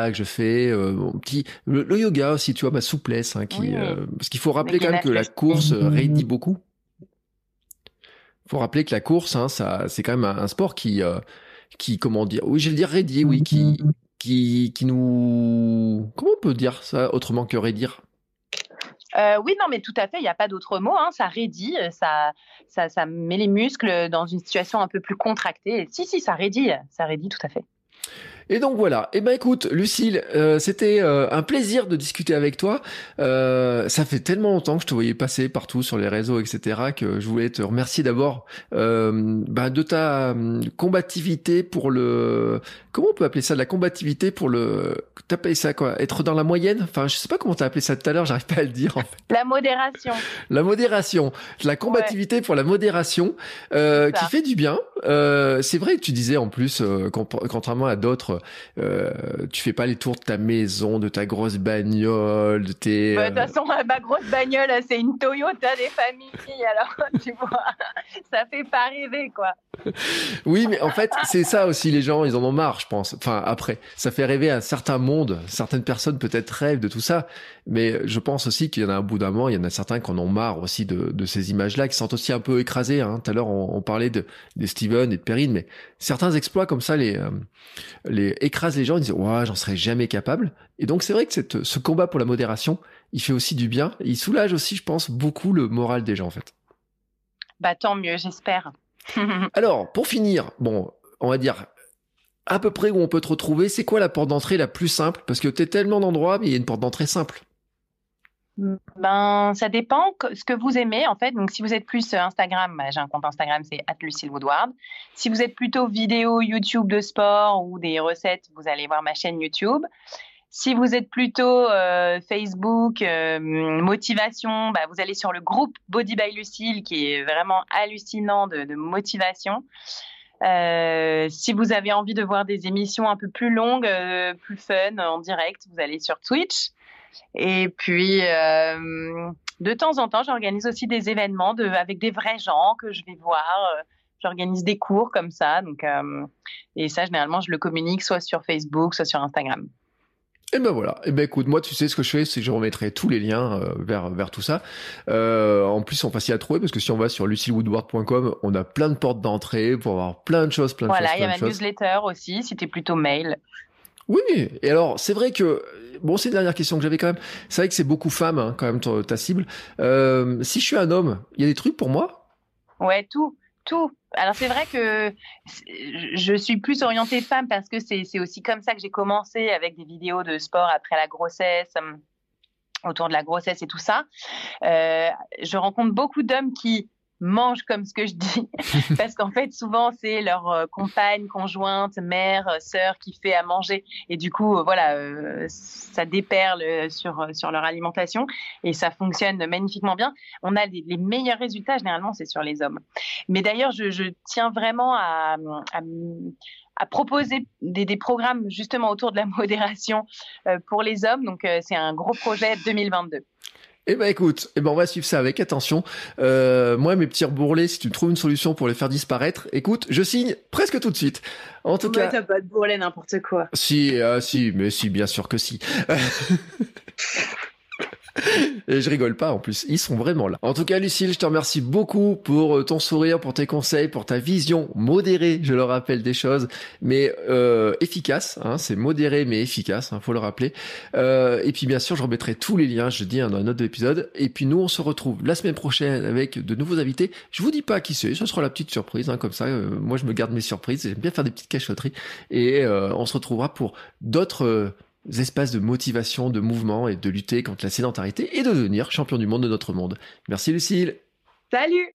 [SPEAKER 1] que je fais, euh, mon petit le, yoga aussi, tu vois, ma souplesse, hein, qui parce qu'il faut rappeler quand même que la course raidit beaucoup. Faut rappeler que la course, hein, ça, c'est quand même un, sport qui, qui, comment dire, oui, je vais le dire raidit, oui, qui, qui, qui nous, comment on peut dire ça autrement que raidir?
[SPEAKER 2] Euh, oui, non, mais tout à fait, il n'y a pas d'autre mot. Hein, ça raidit, euh, ça, ça, ça, met les muscles dans une situation un peu plus contractée. si, si, ça raidit, ça raidit tout à fait.
[SPEAKER 1] Et donc voilà. Et eh ben écoute, Lucille, euh, c'était euh, un plaisir de discuter avec toi. Euh, ça fait tellement longtemps que je te voyais passer partout sur les réseaux, etc., que je voulais te remercier d'abord bah, de ta hum, combativité pour le. Comment on peut appeler ça, de la combativité pour le. T'appelles ça quoi Être dans la moyenne? Enfin, je sais pas comment t'as appelé ça tout à l'heure. J'arrive pas à le dire. En fait.
[SPEAKER 2] La modération.
[SPEAKER 1] La modération. La combativité pour la modération, qui fait du bien. c'est vrai que tu disais en plus, contrairement à d'autres euh, tu fais pas les tours de ta maison, de ta grosse bagnole, de tes.
[SPEAKER 2] Bah, de toute euh, façon, ma grosse bagnole, c'est une Toyota des familles, alors tu vois, ça fait pas rêver, quoi.
[SPEAKER 1] oui, mais en fait, c'est ça aussi, les gens, ils en ont marre, je pense. Enfin, après, ça fait rêver à certains mondes, certaines personnes peut-être rêvent de tout ça, mais je pense aussi qu'il y en a un bout d'un moment, il y en a certains qui en ont marre aussi de, de ces images-là, qui sont aussi un peu écrasés. Hein. Tout à l'heure, on, parlait de, de Steven et de Perrine, mais certains exploits comme ça les, euh, les écrasent les gens, ils disent ouais, j'en serais jamais capable. Et donc c'est vrai que cette, ce combat pour la modération, il fait aussi du bien, il soulage aussi, je pense, beaucoup le moral des gens en fait.
[SPEAKER 2] Bah tant mieux, j'espère.
[SPEAKER 1] Alors, pour finir, bon, on va dire à peu près où on peut te retrouver, c'est quoi la porte d'entrée la plus simple? Parce que tu es tellement d'endroits, mais il y a une porte d'entrée simple.
[SPEAKER 2] Ben, ça dépend ce que vous aimez en fait. Donc, si vous êtes plus euh, Instagram, bah, j'ai un compte Instagram, c'est @lucillewoodward. Si vous êtes plutôt vidéo YouTube de sport ou des recettes, vous allez voir ma chaîne YouTube. Si vous êtes plutôt euh, Facebook, euh, motivation, bah, vous allez sur le groupe Body by Lucille qui est vraiment hallucinant de, motivation. Si vous avez envie de voir des émissions un peu plus longues, plus fun, en direct, vous allez sur Twitch. Et puis, euh, de temps en temps, j'organise aussi des événements de, avec des vrais gens que je vais voir. Euh, j'organise des cours comme ça. Donc, euh, et ça, généralement, je le communique soit sur Facebook, soit sur Instagram.
[SPEAKER 1] Et ben voilà. Et ben écoute, moi, tu sais ce que je fais, c'est que je remettrai tous les liens vers vers tout ça. Euh, en plus, ils sont faciles à trouver parce que si on va sur lucillewoodward.com, on a plein de portes d'entrée pour avoir plein de choses, plein de
[SPEAKER 2] choses.
[SPEAKER 1] Voilà,
[SPEAKER 2] il y a ma newsletter aussi, si tu es plutôt mail.
[SPEAKER 1] Oui, et alors c'est vrai que bon, c'est une dernière question que j'avais quand même. C'est vrai que c'est beaucoup femme hein, quand même ta cible. Euh, si je suis un homme, il y a des trucs pour moi?
[SPEAKER 2] Ouais, tout, tout. Alors c'est vrai que je suis plus orientée femme parce que c'est aussi comme ça que j'ai commencé avec des vidéos de sport après la grossesse hum, autour de la grossesse et tout ça. Euh, je rencontre beaucoup d'hommes qui mangent comme ce que je dis, parce qu'en fait, souvent, c'est leur euh, compagne, conjointe, mère, euh, sœur qui fait à manger. Et du coup, euh, voilà, ça déperle sur, sur leur alimentation et ça fonctionne magnifiquement bien. On a les, meilleurs résultats, généralement, c'est sur les hommes. Mais d'ailleurs, je, je, tiens vraiment à, à, à proposer des, des, programmes justement autour de la modération pour les hommes. Donc, c'est un gros projet 2022.
[SPEAKER 1] Eh ben écoute, eh ben on va suivre ça avec attention. Euh, moi mes petits bourrelets, si tu trouves une solution pour les faire disparaître, écoute, je signe presque tout de suite. En tout cas,
[SPEAKER 2] t'as pas de bourrelets n'importe quoi.
[SPEAKER 1] Si, ah, si, mais si, bien sûr que si. Et je rigole pas en plus, ils sont vraiment là. En tout cas, Lucille, je te remercie beaucoup pour euh, ton sourire, pour tes conseils, pour ta vision modérée, je le rappelle, des choses, mais euh, efficace. Hein, c'est modéré mais efficace, hein, faut le rappeler. Euh, et puis bien sûr, je remettrai tous les liens, je dis hein, dans un autre épisode. Et puis nous, on se retrouve la semaine prochaine avec de nouveaux invités. Je vous dis pas qui c'est, ce sera la petite surprise, hein, comme ça. Moi, je me garde mes surprises. J'aime bien faire des petites cachotteries. Et on se retrouvera pour d'autres espaces de motivation, de mouvement et de lutter contre la sédentarité et de devenir champion du monde de notre monde. Merci Lucille.
[SPEAKER 2] Salut